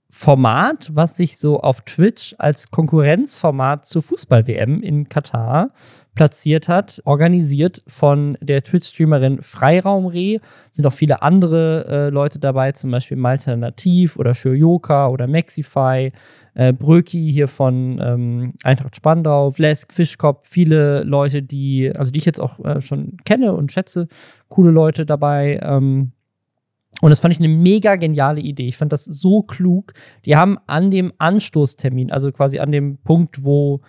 Format, was sich so auf Twitch als Konkurrenzformat zur Fußball-WM in Katar platziert hat, organisiert von der Twitch-Streamerin Freiraumreh. Sind auch viele andere äh, Leute dabei, zum Beispiel Malternativ oder Shurioka oder Maxify, äh, Bröki hier von ähm, Eintracht Spandau, Vlesk, Fischkopf, viele Leute, die, also die ich jetzt auch äh, schon kenne und schätze, coole Leute dabei. Ähm, und das fand ich eine mega geniale Idee. Ich fand das so klug. Die haben an dem Anstoßtermin, also quasi an dem Punkt, wo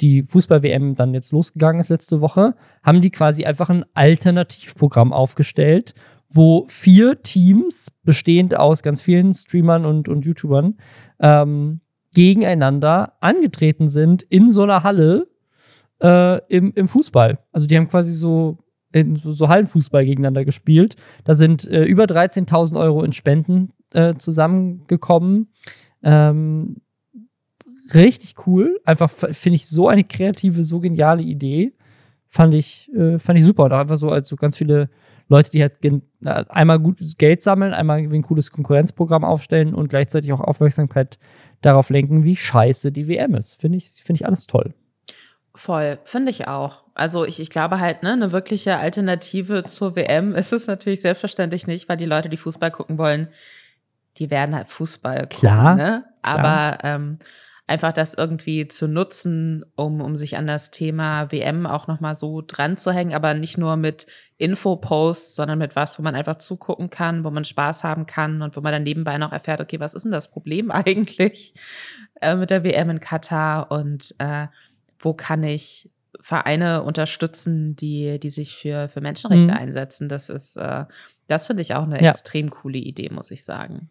die Fußball-WM dann jetzt losgegangen ist letzte Woche, haben die quasi einfach ein Alternativprogramm aufgestellt, wo vier Teams, bestehend aus ganz vielen Streamern und, und YouTubern, ähm, gegeneinander angetreten sind in so einer Halle äh, im, im Fußball. Also die haben quasi so in so, Hallenfußball gegeneinander gespielt. Da sind äh, über 13.000 Euro in Spenden äh, zusammengekommen. Ähm, richtig cool. Einfach finde ich so eine kreative, so geniale Idee. Fand ich, äh, fand ich super. Auch einfach so als so ganz viele Leute, die halt einmal gutes Geld sammeln, einmal ein cooles Konkurrenzprogramm aufstellen und gleichzeitig auch Aufmerksamkeit darauf lenken, wie scheiße die WM ist. Finde ich, finde ich alles toll. Voll, finde ich auch. Also ich, ich glaube halt, ne, eine wirkliche Alternative zur WM ist es natürlich selbstverständlich nicht, weil die Leute, die Fußball gucken wollen, die werden halt Fußball gucken. Klar. Ne? Aber Ähm, einfach das irgendwie zu nutzen, um, um sich an das Thema WM auch nochmal so dran zu hängen, aber nicht nur mit Infoposts, sondern mit was, wo man einfach zugucken kann, wo man Spaß haben kann und wo man dann nebenbei noch erfährt, okay, was ist denn das Problem eigentlich äh, mit der WM in Katar und äh, wo kann ich Vereine unterstützen, die, die sich für, für Menschenrechte mhm. einsetzen. Das ist, äh, das finde ich auch eine ja. extrem coole Idee, muss ich sagen.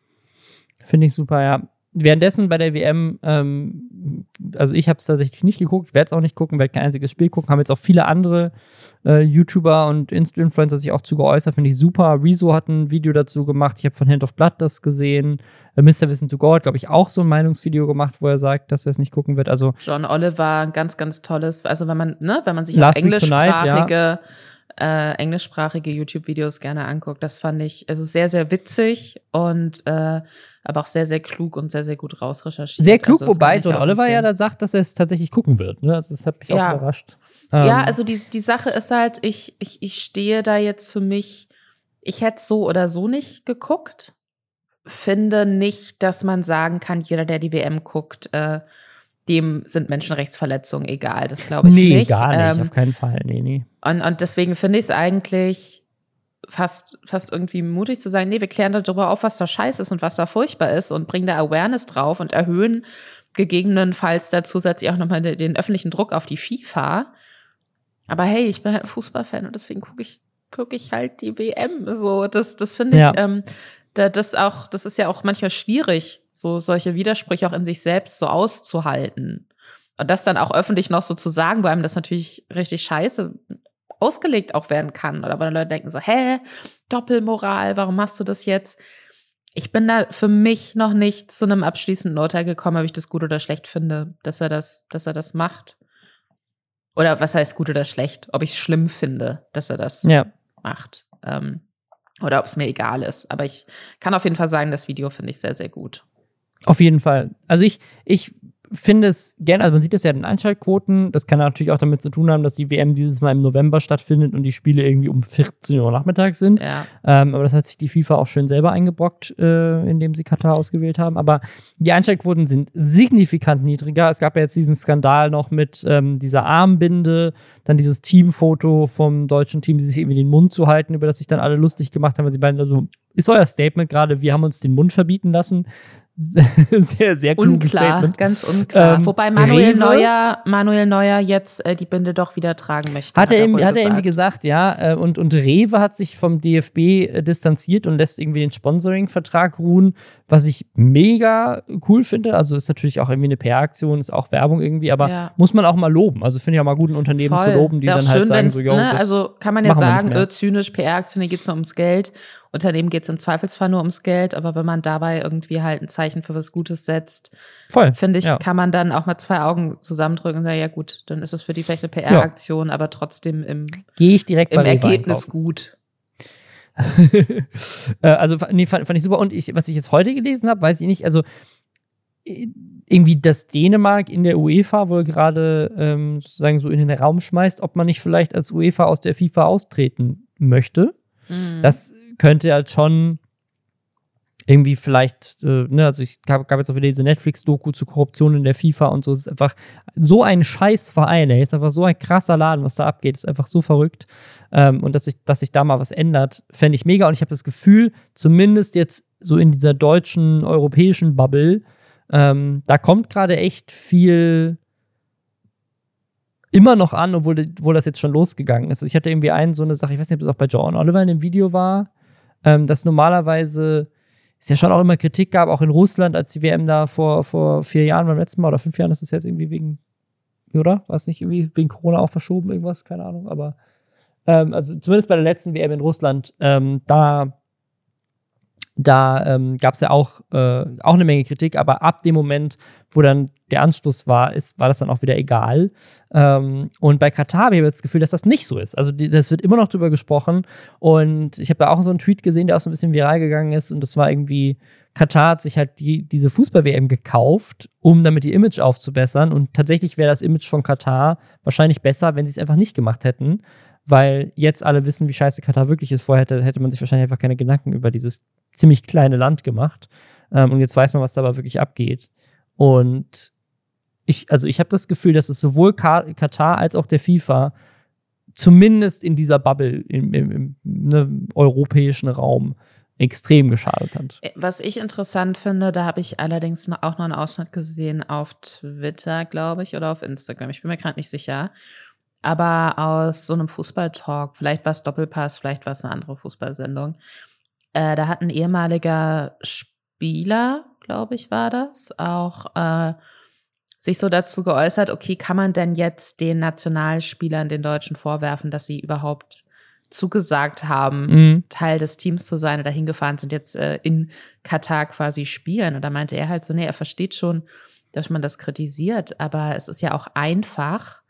Finde ich super, ja währenddessen bei der WM, ähm, also ich habe es tatsächlich nicht geguckt, werde es auch nicht gucken, werde kein einziges Spiel gucken, haben jetzt auch viele andere äh, YouTuber und Influencer sich auch zu geäußert, finde ich super. Rezo hat ein Video dazu gemacht, ich habe von Hand of Blood das gesehen. Äh, Mr. Wissen to Go hat, glaube ich, auch so ein Meinungsvideo gemacht, wo er sagt, dass er es nicht gucken wird. Also John Oliver, ein ganz, ganz tolles, also wenn man, ne, wenn man sich Last englischsprachige ja äh, englischsprachige YouTube-Videos gerne anguckt. Das fand ich, es ist sehr, sehr witzig und äh, aber auch sehr, sehr klug und sehr, sehr gut rausrecherchiert. Sehr klug, also, wobei John Oliver ja da sagt, dass er es tatsächlich gucken wird. Ne? Also das hat mich ja. auch überrascht. Ja, ähm. also die, die Sache ist halt, ich, ich, ich stehe da jetzt für mich, ich hätte so oder so nicht geguckt. Finde nicht, dass man sagen kann, jeder, der die WM guckt, äh, dem sind Menschenrechtsverletzungen egal. Das glaube ich nee, nicht. Nee, gar nicht, ähm, auf keinen Fall. Nee, nee. Und, und deswegen finde ich es eigentlich fast, fast irgendwie mutig zu sagen, nee, wir klären darüber auf, was da scheiße ist und was da furchtbar ist und bringen da Awareness drauf und erhöhen gegebenenfalls da zusätzlich auch nochmal den, den öffentlichen Druck auf die FIFA. Aber hey, ich bin halt Fußballfan und deswegen gucke ich, gucke ich halt die WM. So, das, das finde ich, ja. ähm, da, das auch, das ist ja auch manchmal schwierig, so solche Widersprüche auch in sich selbst so auszuhalten. Und das dann auch öffentlich noch so zu sagen, wo einem das natürlich richtig scheiße ausgelegt auch werden kann. Oder weil Leute denken so, hä, Doppelmoral, warum machst du das jetzt? Ich bin da für mich noch nicht zu einem abschließenden Urteil gekommen, ob ich das gut oder schlecht finde, dass er das, dass er das macht. Oder was heißt gut oder schlecht? Ob ich es schlimm finde, dass er das ja. macht. Ähm, oder ob es mir egal ist. Aber ich kann auf jeden Fall sagen, das Video finde ich sehr, sehr gut. Auf jeden Fall. Also ich, ich finde es gerne, also man sieht das ja in den Einschaltquoten, das kann natürlich auch damit zu tun haben, dass die WM dieses Mal im November stattfindet und die Spiele irgendwie um 14 Uhr nachmittags sind. Ja. Ähm, aber das hat sich die FIFA auch schön selber eingebrockt, äh, indem sie Katar ausgewählt haben. Aber die Einschaltquoten sind signifikant niedriger. Es gab ja jetzt diesen Skandal noch mit ähm, dieser Armbinde, dann dieses Teamfoto vom deutschen Team, die sich irgendwie den Mund zu halten, über das sich dann alle lustig gemacht haben, weil sie beiden also ist euer Statement gerade, wir haben uns den Mund verbieten lassen sehr, sehr kluges unklar, Statement. Ganz unklar. Ähm, Wobei Manuel Rewe, Neuer, Manuel Neuer jetzt äh, die Binde doch wieder tragen möchte. Hat, hat er, ihm, hat er irgendwie gesagt, ja. Äh, und, und Rewe hat sich vom DFB äh, distanziert und lässt irgendwie den Sponsoring-Vertrag ruhen, was ich mega cool finde. Also ist natürlich auch irgendwie eine PR-Aktion, ist auch Werbung irgendwie, aber ja. muss man auch mal loben. Also finde ich auch mal guten Unternehmen Voll. zu loben, die dann halt sagen, so, yo, ne? Also kann man ja sagen, äh, zynisch, PR-Aktion, hier geht es nur ums Geld. Unternehmen geht es im Zweifelsfall nur ums Geld, aber wenn man dabei irgendwie halt ein Zeichen für was Gutes setzt, finde ich, ja. kann man dann auch mal zwei Augen zusammendrücken und sagen, ja gut, dann ist es für die vielleicht eine PR-Aktion, ja. aber trotzdem im, Gehe ich direkt im Ergebnis gut. Äh, also nee, fand, fand, ich super. Und ich, was ich jetzt heute gelesen habe, weiß ich nicht, also irgendwie das Dänemark in der UEFA wohl gerade ähm, sozusagen so in den Raum schmeißt, ob man nicht vielleicht als UEFA aus der FIFA austreten möchte. Mhm. Das könnte halt schon irgendwie vielleicht, äh, ne, also ich gab, gab jetzt auch wieder diese Netflix-Doku zu Korruption in der FIFA und so. Es ist einfach so ein Scheißverein, ey. Es ist einfach so ein krasser Laden, was da abgeht. Es ist einfach so verrückt. Ähm, und dass sich, dass sich da mal was ändert, fände ich mega. Und ich habe das Gefühl, zumindest jetzt so in dieser deutschen, europäischen Bubble, ähm, da kommt gerade echt viel immer noch an, obwohl, obwohl das jetzt schon losgegangen ist. Ich hatte irgendwie einen, so eine Sache, ich weiß nicht, ob das auch bei John Oliver in dem Video war, ähm, dass normalerweise es ja schon auch immer Kritik gab, auch in Russland, als die WM da vor, vor vier Jahren beim letzten Mal oder fünf Jahren, das ist jetzt irgendwie wegen, oder? War nicht irgendwie wegen Corona auch verschoben, irgendwas? Keine Ahnung, aber ähm, also zumindest bei der letzten WM in Russland, ähm, da da ähm, gab es ja auch, äh, auch eine Menge Kritik, aber ab dem Moment, wo dann der Anschluss war, ist, war das dann auch wieder egal. Ähm, und bei Katar habe ich das Gefühl, dass das nicht so ist. Also die, das wird immer noch drüber gesprochen. Und ich habe da auch so einen Tweet gesehen, der auch so ein bisschen viral gegangen ist. Und das war irgendwie, Katar hat sich halt die, diese Fußball-WM gekauft, um damit ihr Image aufzubessern. Und tatsächlich wäre das Image von Katar wahrscheinlich besser, wenn sie es einfach nicht gemacht hätten weil jetzt alle wissen, wie scheiße Katar wirklich ist. Vorher hätte, hätte man sich wahrscheinlich einfach keine Gedanken über dieses ziemlich kleine Land gemacht. Ähm, und jetzt weiß man, was da aber wirklich abgeht. Und ich, also ich habe das Gefühl, dass es sowohl Katar als auch der FIFA zumindest in dieser Bubble im, im, im ne, europäischen Raum extrem geschadet hat. Äh, was ich interessant finde, da habe ich allerdings auch noch einen Ausschnitt gesehen auf Twitter, glaube ich, oder auf Instagram. Ich bin mir gerade nicht sicher. Aber aus so einem Fußballtalk, vielleicht war es Doppelpass, vielleicht war es eine andere Fußballsendung. Äh, da hat ein ehemaliger Spieler, glaube ich, war das, auch äh, sich so dazu geäußert, okay, kann man denn jetzt den Nationalspielern, den Deutschen vorwerfen, dass sie überhaupt zugesagt haben, mhm. Teil des Teams zu sein oder hingefahren sind, jetzt äh, in Katar quasi spielen. Und da meinte er halt so, nee, er versteht schon, dass man das kritisiert, aber es ist ja auch einfach,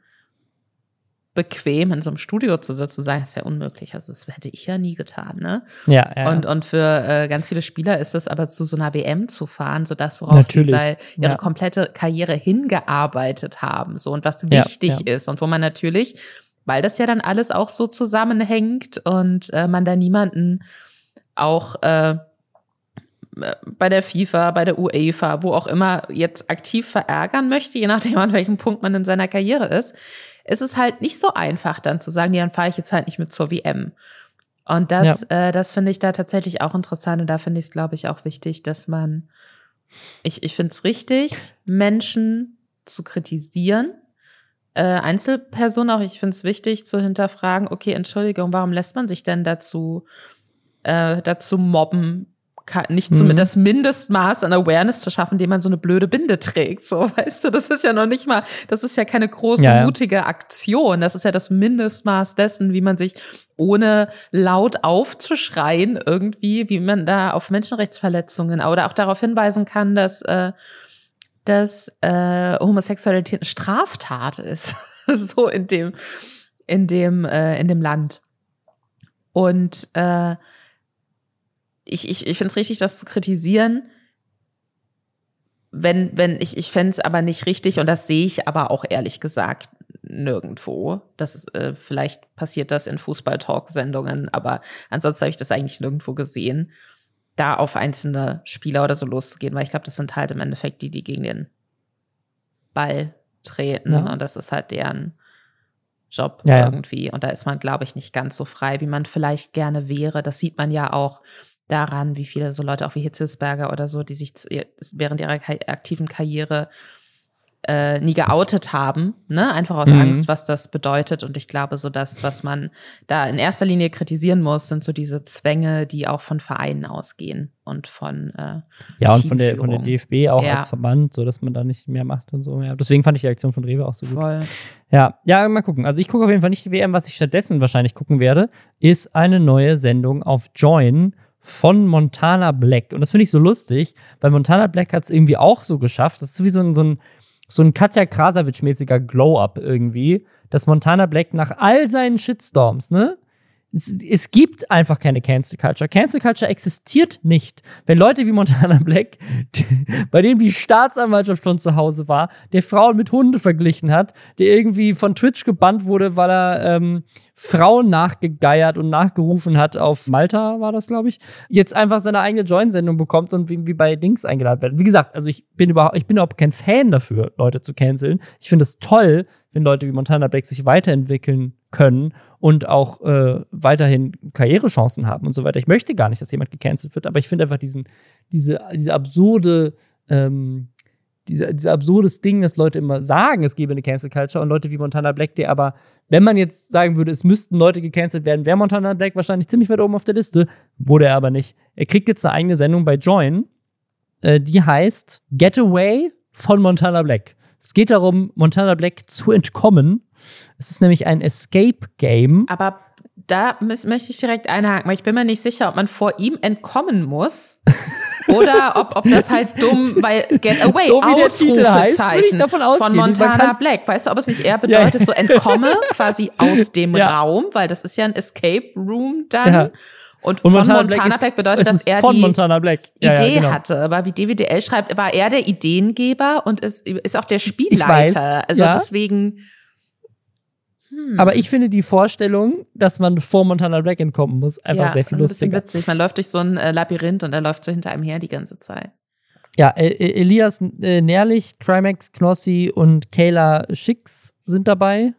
bequem in so einem Studio zu sitzen, sagen, ist ja unmöglich. Also das hätte ich ja nie getan, ne? Ja, ja. Und, und für äh, ganz viele Spieler ist es aber zu so einer WM zu fahren, so das, worauf Natürlich. sie sei, ihre ja. komplette Karriere hingearbeitet haben, so und was ja, wichtig ja. ist und wo man natürlich, weil das ja dann alles auch so zusammenhängt und äh, man da niemanden auch äh, bei der FIFA, bei der UEFA, wo auch immer jetzt aktiv verärgern möchte, je nachdem an welchem Punkt man in seiner Karriere ist, ist es halt nicht so einfach dann zu sagen, ja, dann fahre ich jetzt halt nicht mit zur WM. Und das, ja. äh, das finde ich da tatsächlich auch interessant und da finde ich es, glaube ich, auch wichtig, dass man, ich, ich finde es richtig, Menschen zu kritisieren, äh, Einzelpersonen auch, ich finde es wichtig zu hinterfragen, okay, Entschuldigung, warum lässt man sich denn dazu, äh, dazu mobben, nicht zum, mhm. das Mindestmaß an Awareness zu schaffen, indem man so eine blöde Binde trägt. So, weißt du, das ist ja noch nicht mal, das ist ja keine große, ja, ja. mutige Aktion. Das ist ja das Mindestmaß dessen, wie man sich ohne laut aufzuschreien irgendwie, wie man da auf Menschenrechtsverletzungen oder auch darauf hinweisen kann, dass, äh, dass äh, Homosexualität eine Straftat ist. so in dem, in dem, äh, in dem Land. Und äh, ich, ich, ich finde es richtig, das zu kritisieren. Wenn, wenn ich, ich fände es aber nicht richtig, und das sehe ich aber auch ehrlich gesagt nirgendwo. Das ist, äh, vielleicht passiert das in Fußball-Talk-Sendungen, aber ansonsten habe ich das eigentlich nirgendwo gesehen, da auf einzelne Spieler oder so loszugehen, weil ich glaube, das sind halt im Endeffekt die, die gegen den Ball treten ja. und das ist halt deren Job ja, irgendwie. Und da ist man, glaube ich, nicht ganz so frei, wie man vielleicht gerne wäre. Das sieht man ja auch daran, wie viele so Leute auch wie Hitzelsberger oder so, die sich während ihrer aktiven Karriere äh, nie geoutet haben, ne? Einfach aus mhm. Angst, was das bedeutet. Und ich glaube, so das, was man da in erster Linie kritisieren muss, sind so diese Zwänge, die auch von Vereinen ausgehen und von äh, ja und von der von der DFB auch ja. als Verband, so dass man da nicht mehr macht und so. Ja, deswegen fand ich die Aktion von Rewe auch so gut. Voll. Ja, ja, mal gucken. Also ich gucke auf jeden Fall nicht die WM. Was ich stattdessen wahrscheinlich gucken werde, ist eine neue Sendung auf Join von Montana Black. Und das finde ich so lustig, weil Montana Black hat es irgendwie auch so geschafft. Das ist wie so ein, so ein, so ein Katja Krasavitsch-mäßiger Glow-Up irgendwie, dass Montana Black nach all seinen Shitstorms, ne, es, es, gibt einfach keine Cancel Culture. Cancel Culture existiert nicht. Wenn Leute wie Montana Black, die, bei denen die Staatsanwaltschaft schon zu Hause war, der Frauen mit Hunde verglichen hat, der irgendwie von Twitch gebannt wurde, weil er ähm, Frauen nachgegeiert und nachgerufen hat auf Malta, war das, glaube ich, jetzt einfach seine eigene Join-Sendung bekommt und wie, wie bei Dings eingeladen wird. Wie gesagt, also ich bin überhaupt, ich bin überhaupt kein Fan dafür, Leute zu canceln. Ich finde es toll, wenn Leute wie Montana Black sich weiterentwickeln können und auch äh, weiterhin Karrierechancen haben und so weiter. Ich möchte gar nicht, dass jemand gecancelt wird, aber ich finde einfach diesen, diese, diese absurde, ähm, diese, dieser absurdes Ding, dass Leute immer sagen, es gebe eine Cancel Culture und Leute wie Montana Black, der aber, wenn man jetzt sagen würde, es müssten Leute gecancelt werden, wäre Montana Black wahrscheinlich ziemlich weit oben auf der Liste. Wurde er aber nicht. Er kriegt jetzt eine eigene Sendung bei Join, äh, die heißt Getaway von Montana Black. Es geht darum, Montana Black zu entkommen es ist nämlich ein Escape-Game. Aber da möchte ich direkt einhaken, weil ich bin mir nicht sicher, ob man vor ihm entkommen muss. Oder ob, ob das halt dumm, weil Get Away, so Ausrufezeichen heißt, von Montana Black. Weißt du, ob es nicht eher bedeutet, ja. so entkomme quasi aus dem ja. Raum, weil das ist ja ein Escape Room dann. Ja. Und, und, von Montana, Montana Black, Black bedeutet, dass er die Idee genau. hatte. Aber wie DWDL schreibt, war er der Ideengeber und ist, ist auch der Spielleiter. Also deswegen hm. Aber ich finde die Vorstellung, dass man vor Montana Black entkommen muss, einfach ja, sehr viel lustiger. Ein bisschen witzig. Man läuft durch so ein äh, Labyrinth und er läuft so hinter einem her die ganze Zeit. Ja, Elias äh, Nährlich, Trimax, Knossi und Kayla Schicks sind dabei.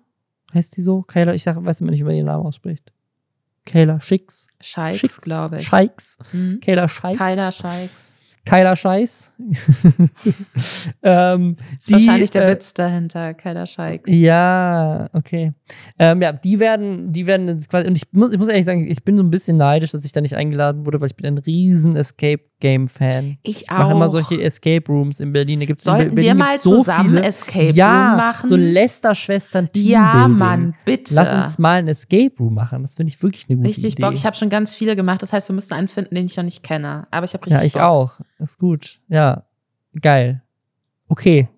Heißt die so? Kayla, ich sag, weiß immer nicht, wie man ihren Namen ausspricht. Kayla Schicks. Scheiks, glaube ich. Scheiks. Hm. Kayla Scheiks. Kayla Scheiks. Keiler Scheiß. ähm, ist die, wahrscheinlich der äh, Witz dahinter, Keiler Scheiß. Ja, okay. Ähm, ja, die werden, die werden quasi, und ich muss, ich muss ehrlich sagen, ich bin so ein bisschen neidisch, dass ich da nicht eingeladen wurde, weil ich bin ein riesen Escape Game Fan. Ich auch. Ich mache immer solche Escape Rooms in Berlin. Da gibt's Sollten Berlin wir mal so zusammen viele. Escape ja, Room machen? so Lester-Schwestern Ja, Mann, bitte. Lass uns mal ein Escape Room machen. Das finde ich wirklich eine gute richtig Idee. Richtig Bock. Ich habe schon ganz viele gemacht. Das heißt, wir müssen einen finden, den ich noch nicht kenne. Aber ich habe richtig Ja, ich Bock. auch. Ist gut. Ja, geil. Okay.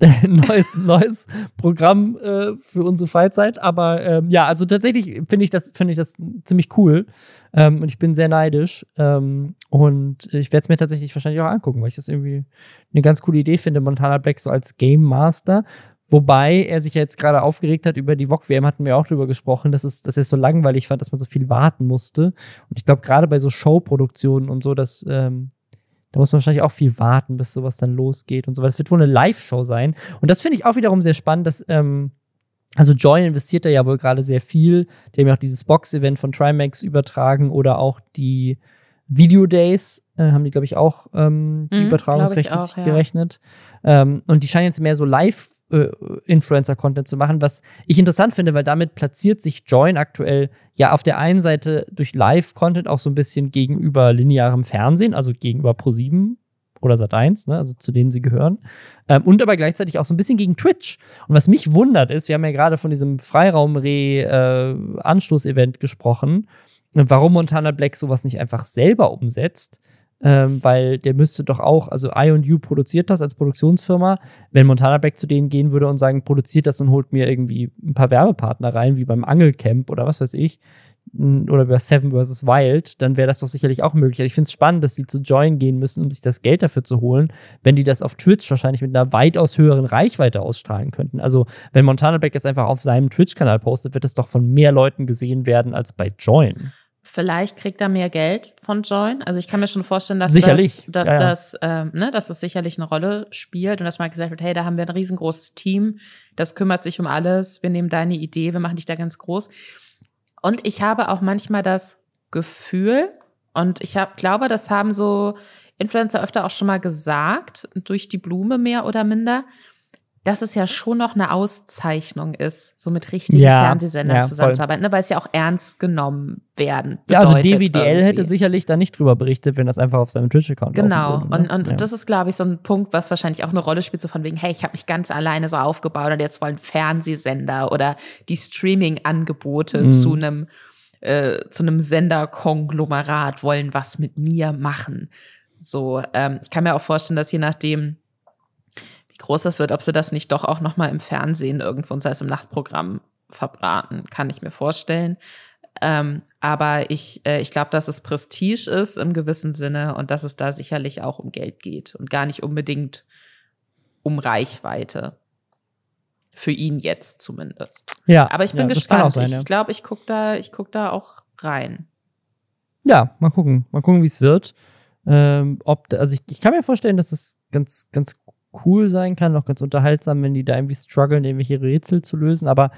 neues, neues Programm äh, für unsere Freizeit. Aber ähm, ja, also tatsächlich finde ich das, finde ich das ziemlich cool. Ähm, und ich bin sehr neidisch. Ähm, und ich werde es mir tatsächlich wahrscheinlich auch angucken, weil ich das irgendwie eine ganz coole Idee finde, Montana Black so als Game Master. Wobei er sich jetzt gerade aufgeregt hat über die VOG-WM, hatten wir auch drüber gesprochen, dass, es, dass er es so langweilig fand, dass man so viel warten musste. Und ich glaube, gerade bei so Showproduktionen und so, dass ähm, da muss man wahrscheinlich auch viel warten, bis sowas dann losgeht und so. Es wird wohl eine Live-Show sein. Und das finde ich auch wiederum sehr spannend, dass ähm, also Join investiert da ja wohl gerade sehr viel. Die haben ja auch dieses Box-Event von Trimax übertragen oder auch die Video Days äh, haben die, glaube ich, auch ähm, die Mhm, sich auch, ja. gerechnet. Ähm, und die scheinen jetzt mehr so live äh, Influencer-Content zu machen, was ich interessant finde, weil damit platziert sich Join aktuell ja auf der einen Seite durch Live-Content auch so ein bisschen gegenüber linearem Fernsehen, also gegenüber Pro7 oder Sat1, ne, also zu denen sie gehören. Ähm, und aber gleichzeitig auch so ein bisschen gegen Twitch. Und was mich wundert ist, wir haben ja gerade von diesem Freiraum-Re-Anstoß-Event gesprochen, und warum Montana Black sowas nicht einfach selber umsetzt. Ähm, weil der müsste doch auch, also IU produziert das als Produktionsfirma. Wenn Montana Black zu denen gehen würde und sagen, produziert das und holt mir irgendwie ein paar Werbepartner rein, wie beim Angelcamp oder was weiß ich, oder bei Seven vs. Wild, dann wäre das doch sicherlich auch möglich. Also ich finde es spannend, dass sie zu Join gehen müssen, um sich das Geld dafür zu holen, wenn die das auf Twitch wahrscheinlich mit einer weitaus höheren Reichweite ausstrahlen könnten. Also, wenn Montana Black das einfach auf seinem Twitch-Kanal postet, wird es doch von mehr Leuten gesehen werden als bei Join. Vielleicht kriegt er mehr Geld von Join. Also ich kann mir schon vorstellen, dass Sicherlich, das, dass ja, ja. das, ähm, ne, dass das sicherlich eine Rolle spielt und dass mal gesagt wird, hey, da haben wir ein riesengroßes Team, das kümmert sich um alles, wir nehmen deine Idee, wir machen dich da ganz groß. Und ich habe auch manchmal das Gefühl, und ich hab, glaube, das haben so Influencer öfter auch schon mal gesagt, durch die Blume mehr oder minder, dass es ja schon noch eine Auszeichnung ist, so mit richtigen Ja, Fernsehsendern ja, zusammenzuarbeiten, ne, weil es ja auch ernst genommen werden. Ja, also bedeutet DWDL irgendwie. hätte sicherlich da nicht drüber berichtet, wenn das einfach auf seinem Twitch-Account Genau, würde, und, ne? und ja. das ist, glaube ich, so ein Punkt, was wahrscheinlich auch eine Rolle spielt, so von wegen, hey, ich habe mich ganz alleine so aufgebaut und jetzt wollen Fernsehsender oder die Streaming-Angebote Mhm. zu einem äh, zu einem Senderkonglomerat wollen was mit mir machen. So, ähm, ich kann mir auch vorstellen, dass je nachdem, groß das wird, ob sie das nicht doch auch noch mal im Fernsehen irgendwo, und sei es im Nachtprogramm, verbraten, kann ich mir vorstellen. Ähm, aber ich, äh, ich glaube, dass es Prestige ist im gewissen Sinne und dass es da sicherlich auch um Geld geht und gar nicht unbedingt um Reichweite. Für ihn jetzt zumindest. ja, Aber ich bin ja, gespannt. sein, ja. Ich glaube, ich gucke da, ich guck da auch rein. Ja, mal gucken. Mal gucken, wie es wird. Ähm, ob, also ich, ich kann mir vorstellen, dass es ganz, ganz cool sein kann, auch ganz unterhaltsam, wenn die da irgendwie strugglen, irgendwelche Rätsel zu lösen. Aber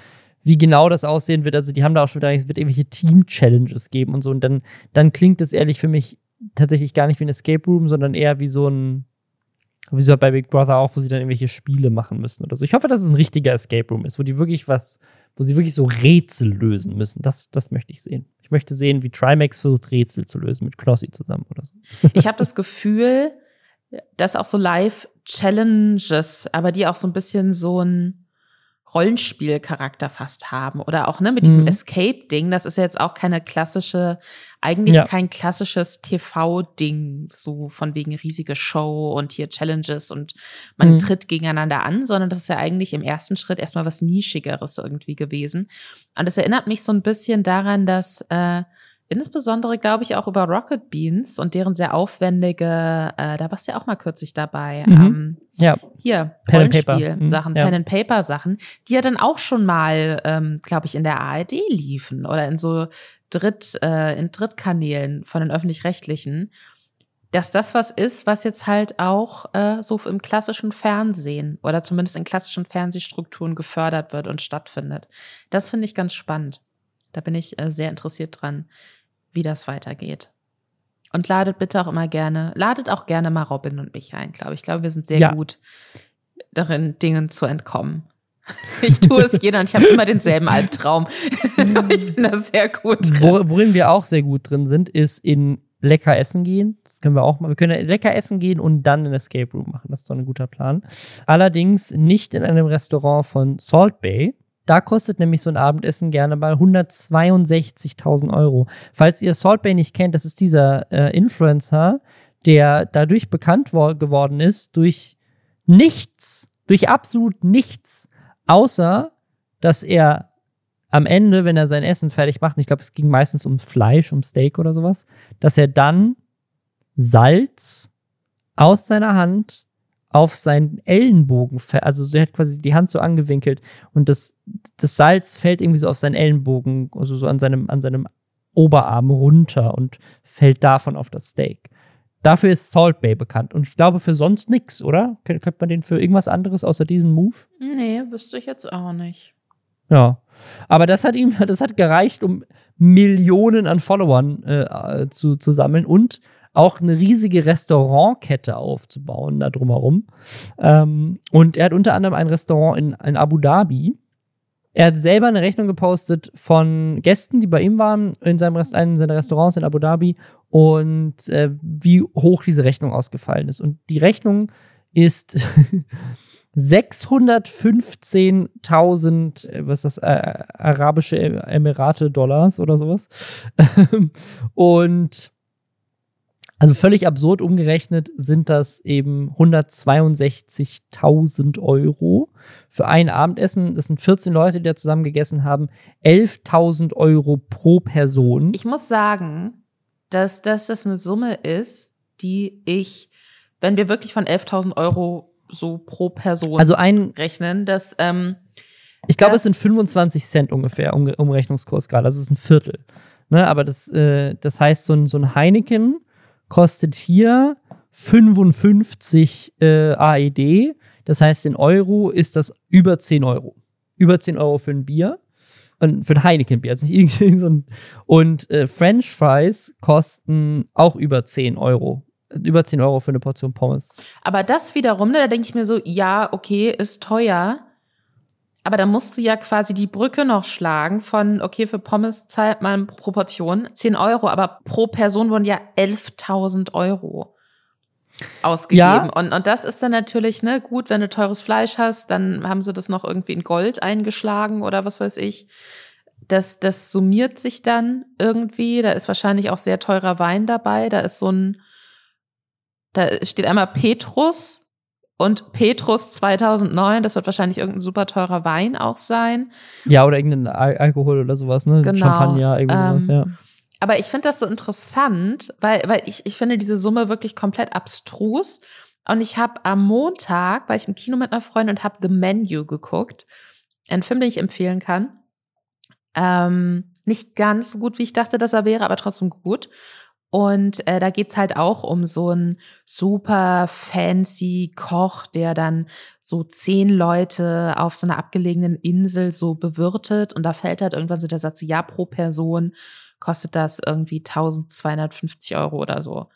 wie genau das aussehen wird, also die haben da auch schon wieder, es wird irgendwelche Team-Challenges geben und so. Und dann, dann klingt es ehrlich für mich tatsächlich gar nicht wie ein Escape Room, sondern eher wie so ein, wie so bei Big Brother auch, wo sie dann irgendwelche Spiele machen müssen oder so. Ich hoffe, dass es ein richtiger Escape Room ist, wo die wirklich was, wo sie wirklich so Rätsel lösen müssen. Das, das möchte ich sehen. Ich möchte sehen, wie Trimax versucht, Rätsel zu lösen mit Knossi zusammen oder so. Ich habe das Gefühl, dass auch so Live-Challenges, aber die auch so ein bisschen so ein Rollenspielcharakter fast haben. Oder auch ne, mit diesem Mhm. Escape-Ding, das ist ja jetzt auch keine klassische, eigentlich Ja. kein klassisches TV-Ding, so von wegen riesige Show und hier Challenges und man Mhm. tritt gegeneinander an, sondern das ist ja eigentlich im ersten Schritt erstmal was Nischigeres irgendwie gewesen. Und das erinnert mich so ein bisschen daran, dass äh, insbesondere, glaube ich, auch über Rocket Beans und deren sehr aufwendige, äh, da warst du ja auch mal kürzlich dabei, Mhm. ähm, Ja, hier, Pen and Paper. Rollenspiel-Sachen, Mhm, ja. Pen and Paper-Sachen, die ja dann auch schon mal, ähm, glaube ich, in der ARD liefen oder in so Dritt, äh, in Drittkanälen von den öffentlich-rechtlichen, dass das was ist, was jetzt halt auch äh, so im klassischen Fernsehen oder zumindest in klassischen Fernsehstrukturen gefördert wird und stattfindet. Das finde ich ganz spannend. Da bin ich äh, sehr interessiert dran, wie das weitergeht. Und ladet bitte auch immer gerne, ladet auch gerne mal Robin und mich ein, glaube ich. Ich glaube, wir sind sehr Ja. gut darin, Dingen zu entkommen. Ich tue es jeder und ich habe immer denselben Albtraum. ich bin da sehr gut drin. Wor worin wir auch sehr gut drin sind, ist in lecker essen gehen. Das können wir auch mal. Wir können lecker essen gehen und dann ein Escape Room machen. Das ist doch ein guter Plan. Allerdings nicht in einem Restaurant von Salt Bay. Da kostet nämlich so ein Abendessen gerne mal 162.000 Euro. Falls ihr Salt Bay nicht kennt, das ist dieser äh, Influencer, der dadurch bekannt wo- geworden ist, durch nichts, durch absolut nichts, außer dass er am Ende, wenn er sein Essen fertig macht, und ich glaube, es ging meistens um Fleisch, um Steak oder sowas, dass er dann Salz aus seiner Hand auf seinen Ellenbogen, also er hat quasi die Hand so angewinkelt und das, das Salz fällt irgendwie so auf seinen Ellenbogen, also so an seinem, an seinem Oberarm runter und fällt davon auf das Steak. Dafür ist Salt Bay bekannt und ich glaube für sonst nichts, oder? Kön- Könnte man den für irgendwas anderes außer diesem Move? Nee, wüsste ich jetzt auch nicht. Ja. Aber das hat ihm, das hat gereicht, um Millionen an Followern äh, zu, zu sammeln und auch eine riesige Restaurantkette aufzubauen da drumherum. Ähm, und er hat unter anderem ein Restaurant in, in Abu Dhabi. Er hat selber eine Rechnung gepostet von Gästen, die bei ihm waren, in seinem Rest, einem seiner Restaurants in Abu Dhabi und äh, wie hoch diese Rechnung ausgefallen ist. Und die Rechnung ist 615.000, äh, was ist das, äh, arabische Emirate Dollars oder sowas. und also völlig absurd umgerechnet sind das eben 162.000 Euro für ein Abendessen. Das sind 14 Leute, die da zusammen gegessen haben. 11.000 Euro pro Person. Ich muss sagen, dass, dass das eine Summe ist, die ich, wenn wir wirklich von 11.000 Euro so pro Person also ein, rechnen, dass ähm, ich glaube, es sind 25 Cent ungefähr um, Umrechnungskurs gerade. Also es ist ein Viertel. Ne, aber das, äh, das heißt, so ein, so ein Heineken kostet hier 55 äh, AED. Das heißt, in Euro ist das über 10 Euro. Über 10 Euro für ein Bier. Und für ein Heineken-Bier. Also irgendwie so ein, und äh, French Fries kosten auch über 10 Euro. Über 10 Euro für eine Portion Pommes. Aber das wiederum, ne, da denke ich mir so, ja, okay, ist teuer. Aber da musst du ja quasi die Brücke noch schlagen von, okay, für Pommes zahlt man pro Portion 10 Euro, aber pro Person wurden ja 11.000 Euro ausgegeben. Ja. Und, und das ist dann natürlich, ne, gut, wenn du teures Fleisch hast, dann haben sie das noch irgendwie in Gold eingeschlagen oder was weiß ich. Das, das summiert sich dann irgendwie. Da ist wahrscheinlich auch sehr teurer Wein dabei. Da ist so ein, da steht einmal Petrus und Petrus 2009, das wird wahrscheinlich irgendein super teurer Wein auch sein. Ja, oder irgendein Al Alkohol oder sowas, ne? Genau. Champagner, irgendwie ähm, sowas, ja. Aber ich finde das so interessant, weil, weil ich, ich finde diese Summe wirklich komplett abstrus. Und ich habe am Montag, war ich im Kino mit einer Freundin und habe The Menu geguckt. Ein Film, den ich empfehlen kann. Ähm, nicht ganz so gut, wie ich dachte, dass er wäre, aber trotzdem gut. Und äh, da geht's halt auch um so einen super fancy Koch, der dann so zehn Leute auf so einer abgelegenen Insel so bewirtet. Und da fällt halt irgendwann so der Satz, ja, pro Person kostet das irgendwie 1250 Euro oder so.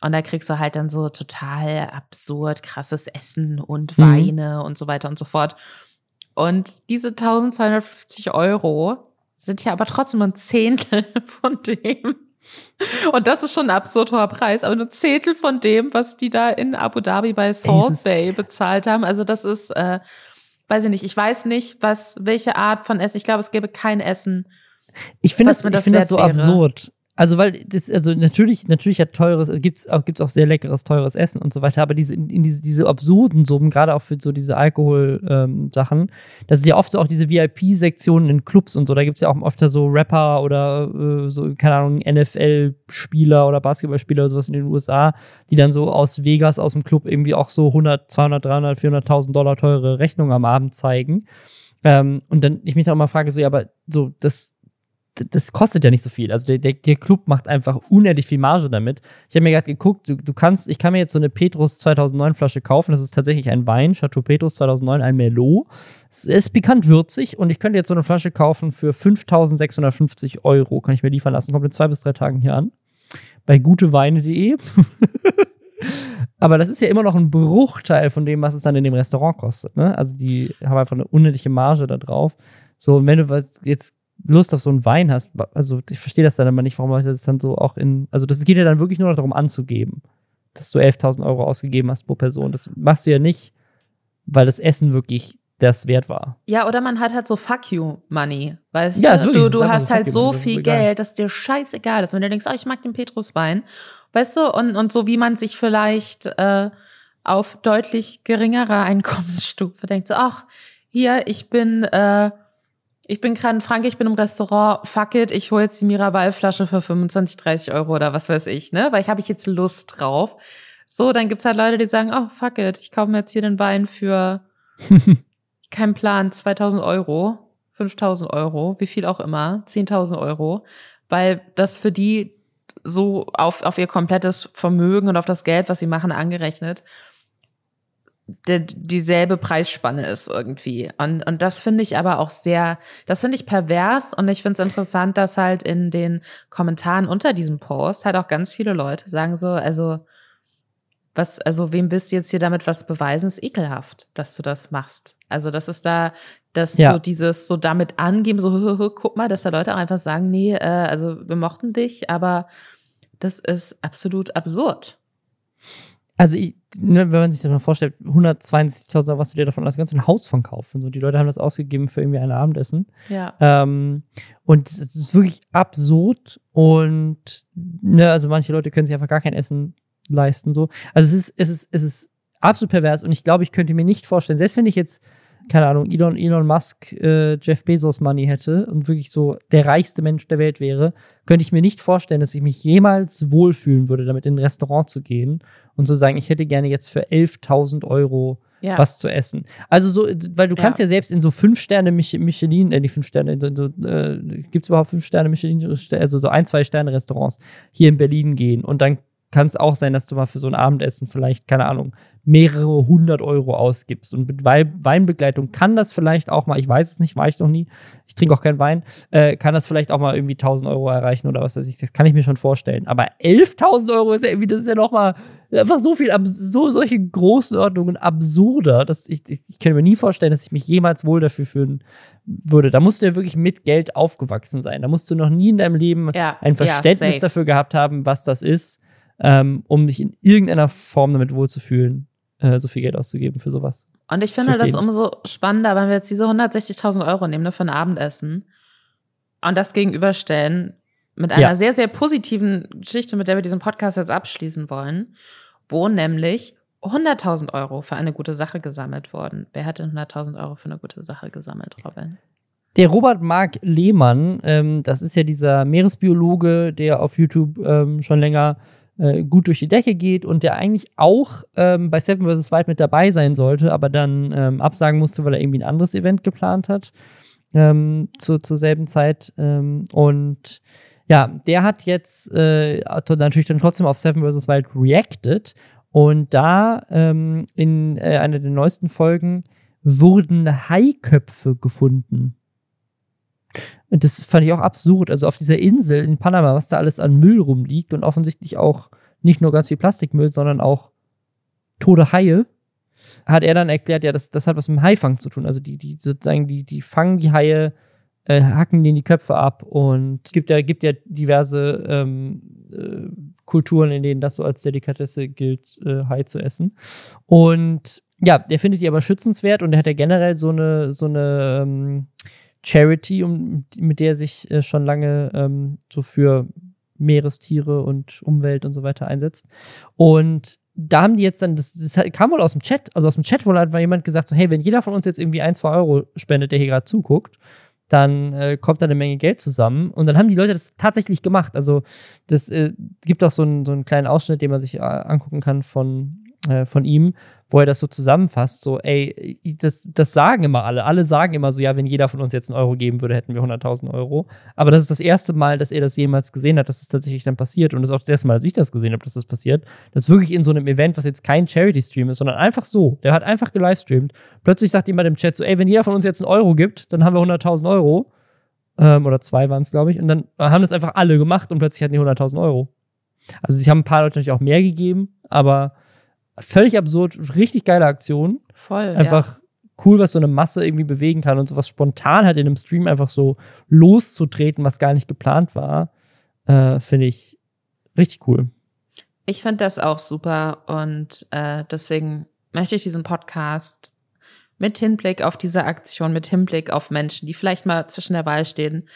Und da kriegst du halt dann so total absurd krasses Essen und mhm. Weine mhm. und so weiter und so fort. Und diese 1250 Euro sind ja aber trotzdem ein Zehntel von dem, und das ist schon ein absurd hoher Preis, aber nur Zehntel von dem, was die da in Abu Dhabi bei Salt Bay bezahlt haben. Also das ist, äh, weiß ich nicht, ich weiß nicht, was, welche Art von Essen. Ich glaube, es gäbe kein Essen. Ich finde das, ich find das so wäre. absurd. Also, weil das, also natürlich, natürlich hat teures, gibt's auch, gibt's auch sehr leckeres, teures Essen und so weiter, aber diese, in, diese, diese absurden Summen, gerade auch für so diese Alkohol-Sachen, ähm, das ist ja oft so auch diese VIP-Sektionen in Clubs und so, da gibt's ja auch oft so Rapper oder äh, so, keine Ahnung, NFL-Spieler oder Basketballspieler oder sowas in den USA, die dann so aus Vegas, aus dem Club irgendwie auch so 100, 200, 300, 400.000 Dollar teure Rechnungen am Abend zeigen. Ähm, und dann ich mich auch mal frage, so, ja, aber so, das das kostet ja nicht so viel. Also der, der, der Club macht einfach unendlich viel Marge damit. Ich habe mir gerade geguckt, du, du, kannst, ich kann mir jetzt so eine Petrus 2009 Flasche kaufen. Das ist tatsächlich ein Wein, Chateau Petrus 2009, ein Merlot. Es ist pikant würzig und ich könnte jetzt so eine Flasche kaufen für 5.650 Euro. Kann ich mir liefern lassen. Kommt in zwei bis drei Tagen hier an. Bei guteweine.de. Aber das ist ja immer noch ein Bruchteil von dem, was es dann in dem Restaurant kostet. Ne? Also die haben einfach eine unendliche Marge da drauf. So, und wenn du was jetzt Lust auf so einen Wein hast, also ich verstehe das dann immer nicht, warum Leute das dann so auch in, also das geht ja dann wirklich nur noch darum anzugeben, dass du 11.000 Euro ausgegeben hast pro Person. Das machst du ja nicht, weil das Essen wirklich das wert war. Ja, oder man hat halt so Fuck you Money. Weißt ja, du, du, du hast halt so viel Geld, dass dir scheißegal ist. Wenn du denkst, oh, ich mag den Petruswein, weißt du, und, und so wie man sich vielleicht äh, auf deutlich geringerer Einkommensstufe denkt, so, ach, hier, ich bin äh, ich bin gerade in Frankreich, ich bin im Restaurant, fuck it, ich hole jetzt die Miraval-Flasche für 25, 30 Euro oder was weiß ich, ne? Weil ich habe ich jetzt Lust drauf. So, dann gibt's halt Leute, die sagen, oh, fuck it, ich kaufe mir jetzt hier den Wein für, kein Plan, 2000 Euro, 5000 Euro, wie viel auch immer, 10.000 Euro, weil das für die so auf, auf ihr komplettes Vermögen und auf das Geld, was sie machen, angerechnet, dieselbe Preisspanne ist irgendwie. Und, und das finde ich aber auch sehr, das finde ich pervers und ich finde es interessant, dass halt in den Kommentaren unter diesem Post halt auch ganz viele Leute sagen so, also was, also wem willst du jetzt hier damit was beweisen, ist ekelhaft, dass du das machst. Also das ist da, dass ja. so dieses so damit angeben, so guck mal, dass da Leute auch einfach sagen, nee, äh, also wir mochten dich, aber das ist absolut absurd. Also ich, wenn man sich das mal vorstellt, 162.000, was du dir davon, das ganze ein Haus von kaufen. So, die Leute haben das ausgegeben für irgendwie ein Abendessen. Ja. Ähm, und es ist wirklich absurd und ne, also manche Leute können sich einfach gar kein Essen leisten. So. Also es ist, es ist, es ist absolut pervers und ich glaube, ich könnte mir nicht vorstellen, selbst wenn ich jetzt, keine Ahnung, Elon, Elon Musk, äh, Jeff Bezos Money hätte und wirklich so der reichste Mensch der Welt wäre, könnte ich mir nicht vorstellen, dass ich mich jemals wohlfühlen würde, damit in ein Restaurant zu gehen und zu sagen, ich hätte gerne jetzt für 11.000 Euro ja. was zu essen. Also so, weil du kannst ja, ja selbst in so fünf Sterne Michelin, äh, die fünf Sterne, so, äh, gibt es überhaupt fünf Sterne Michelin, also so ein, zwei Sterne Restaurants hier in Berlin gehen und dann kann es auch sein, dass du mal für so ein Abendessen vielleicht, keine Ahnung, mehrere hundert Euro ausgibst. Und mit Weinbegleitung kann das vielleicht auch mal, ich weiß es nicht, war ich noch nie, ich trinke auch keinen Wein, äh, kann das vielleicht auch mal irgendwie 1000 Euro erreichen oder was weiß ich, das kann ich mir schon vorstellen. Aber 11.000 Euro ist ja irgendwie, das ist ja noch mal einfach so viel, so solche Größenordnungen absurder, dass ich, ich, ich kann mir nie vorstellen, dass ich mich jemals wohl dafür fühlen würde. Da musst du ja wirklich mit Geld aufgewachsen sein. Da musst du noch nie in deinem Leben ja, ein Verständnis ja, dafür gehabt haben, was das ist ähm, um mich in irgendeiner Form damit wohlzufühlen, äh, so viel Geld auszugeben für sowas. Und ich finde das umso spannender, wenn wir jetzt diese 160.000 Euro nehmen ne, für ein Abendessen und das gegenüberstellen mit einer ja. sehr, sehr positiven Geschichte, mit der wir diesen Podcast jetzt abschließen wollen, wo nämlich 100.000 Euro für eine gute Sache gesammelt wurden. Wer hat denn 100.000 Euro für eine gute Sache gesammelt, Robin? Der Robert Mark Lehmann, ähm, das ist ja dieser Meeresbiologe, der auf YouTube ähm, schon länger äh, gut durch die Decke geht und der eigentlich auch ähm, bei Seven vs. Wild mit dabei sein sollte, aber dann ähm, absagen musste, weil er irgendwie ein anderes Event geplant hat ähm, zu, zur selben Zeit. Ähm, und ja, der hat jetzt äh, natürlich dann trotzdem auf Seven vs. Wild reacted und da ähm, in äh, einer der neuesten Folgen wurden Haiköpfe gefunden. Und das fand ich auch absurd. Also auf dieser Insel in Panama, was da alles an Müll rumliegt und offensichtlich auch nicht nur ganz viel Plastikmüll, sondern auch tote Haie, hat er dann erklärt, ja, das, das hat was mit dem Haifang zu tun. Also die, die sozusagen, die, die fangen die Haie, äh, hacken denen die Köpfe ab und es gibt ja, gibt ja diverse ähm, äh, Kulturen, in denen das so als Delikatesse gilt, äh, Hai zu essen. Und ja, der findet die aber schützenswert und der hat ja generell so eine, so eine ähm, Charity, um, mit der sich äh, schon lange ähm, so für Meerestiere und Umwelt und so weiter einsetzt. Und da haben die jetzt dann, das, das kam wohl aus dem Chat, also aus dem Chat wohl hat jemand gesagt, so, hey, wenn jeder von uns jetzt irgendwie ein, zwei Euro spendet, der hier gerade zuguckt, dann äh, kommt da eine Menge Geld zusammen. Und dann haben die Leute das tatsächlich gemacht. Also das äh, gibt auch so einen, so einen kleinen Ausschnitt, den man sich äh, angucken kann von äh, von ihm, wo er das so zusammenfasst, so, ey, das, das sagen immer alle. Alle sagen immer so, ja, wenn jeder von uns jetzt einen Euro geben würde, hätten wir 100.000 Euro. Aber das ist das erste Mal, dass er das jemals gesehen hat, dass es tatsächlich dann passiert. Und das ist auch das erste Mal, dass ich das gesehen habe, dass das passiert. Das ist wirklich in so einem Event, was jetzt kein Charity-Stream ist, sondern einfach so. Der hat einfach gelivestreamt. Plötzlich sagt jemand im Chat so, ey, wenn jeder von uns jetzt einen Euro gibt, dann haben wir 100.000 Euro. Ähm, oder zwei waren es, glaube ich. Und dann haben das einfach alle gemacht und plötzlich hatten die 100.000 Euro. Also, sie haben ein paar Leute natürlich auch mehr gegeben, aber völlig absurd, richtig geile Aktion. Voll. Einfach ja. cool, was so eine Masse irgendwie bewegen kann und sowas spontan halt in einem Stream einfach so loszutreten, was gar nicht geplant war, äh, finde ich richtig cool. Ich finde das auch super und äh, deswegen möchte ich diesen Podcast mit Hinblick auf diese Aktion, mit Hinblick auf Menschen, die vielleicht mal zwischen der Wahl stehen,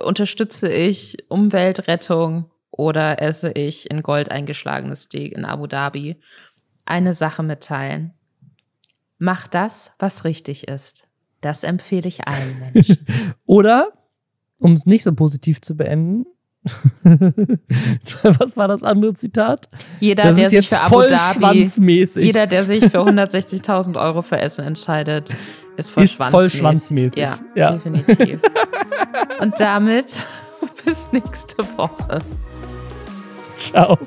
unterstütze ich Umweltrettung oder esse ich in Gold eingeschlagenes Steak in Abu Dhabi eine Sache mitteilen. Mach das, was richtig ist. Das empfehle ich allen Menschen. Oder, um es nicht so positiv zu beenden, was war das andere Zitat? Jeder, das der sich für Abu Dhabi, jeder, der sich für 160.000 Euro für Essen entscheidet, ist voll, ist schwanzmäßig. voll schwanzmäßig. Ja, ja. definitiv. Und damit bis nächste Woche. Ciao.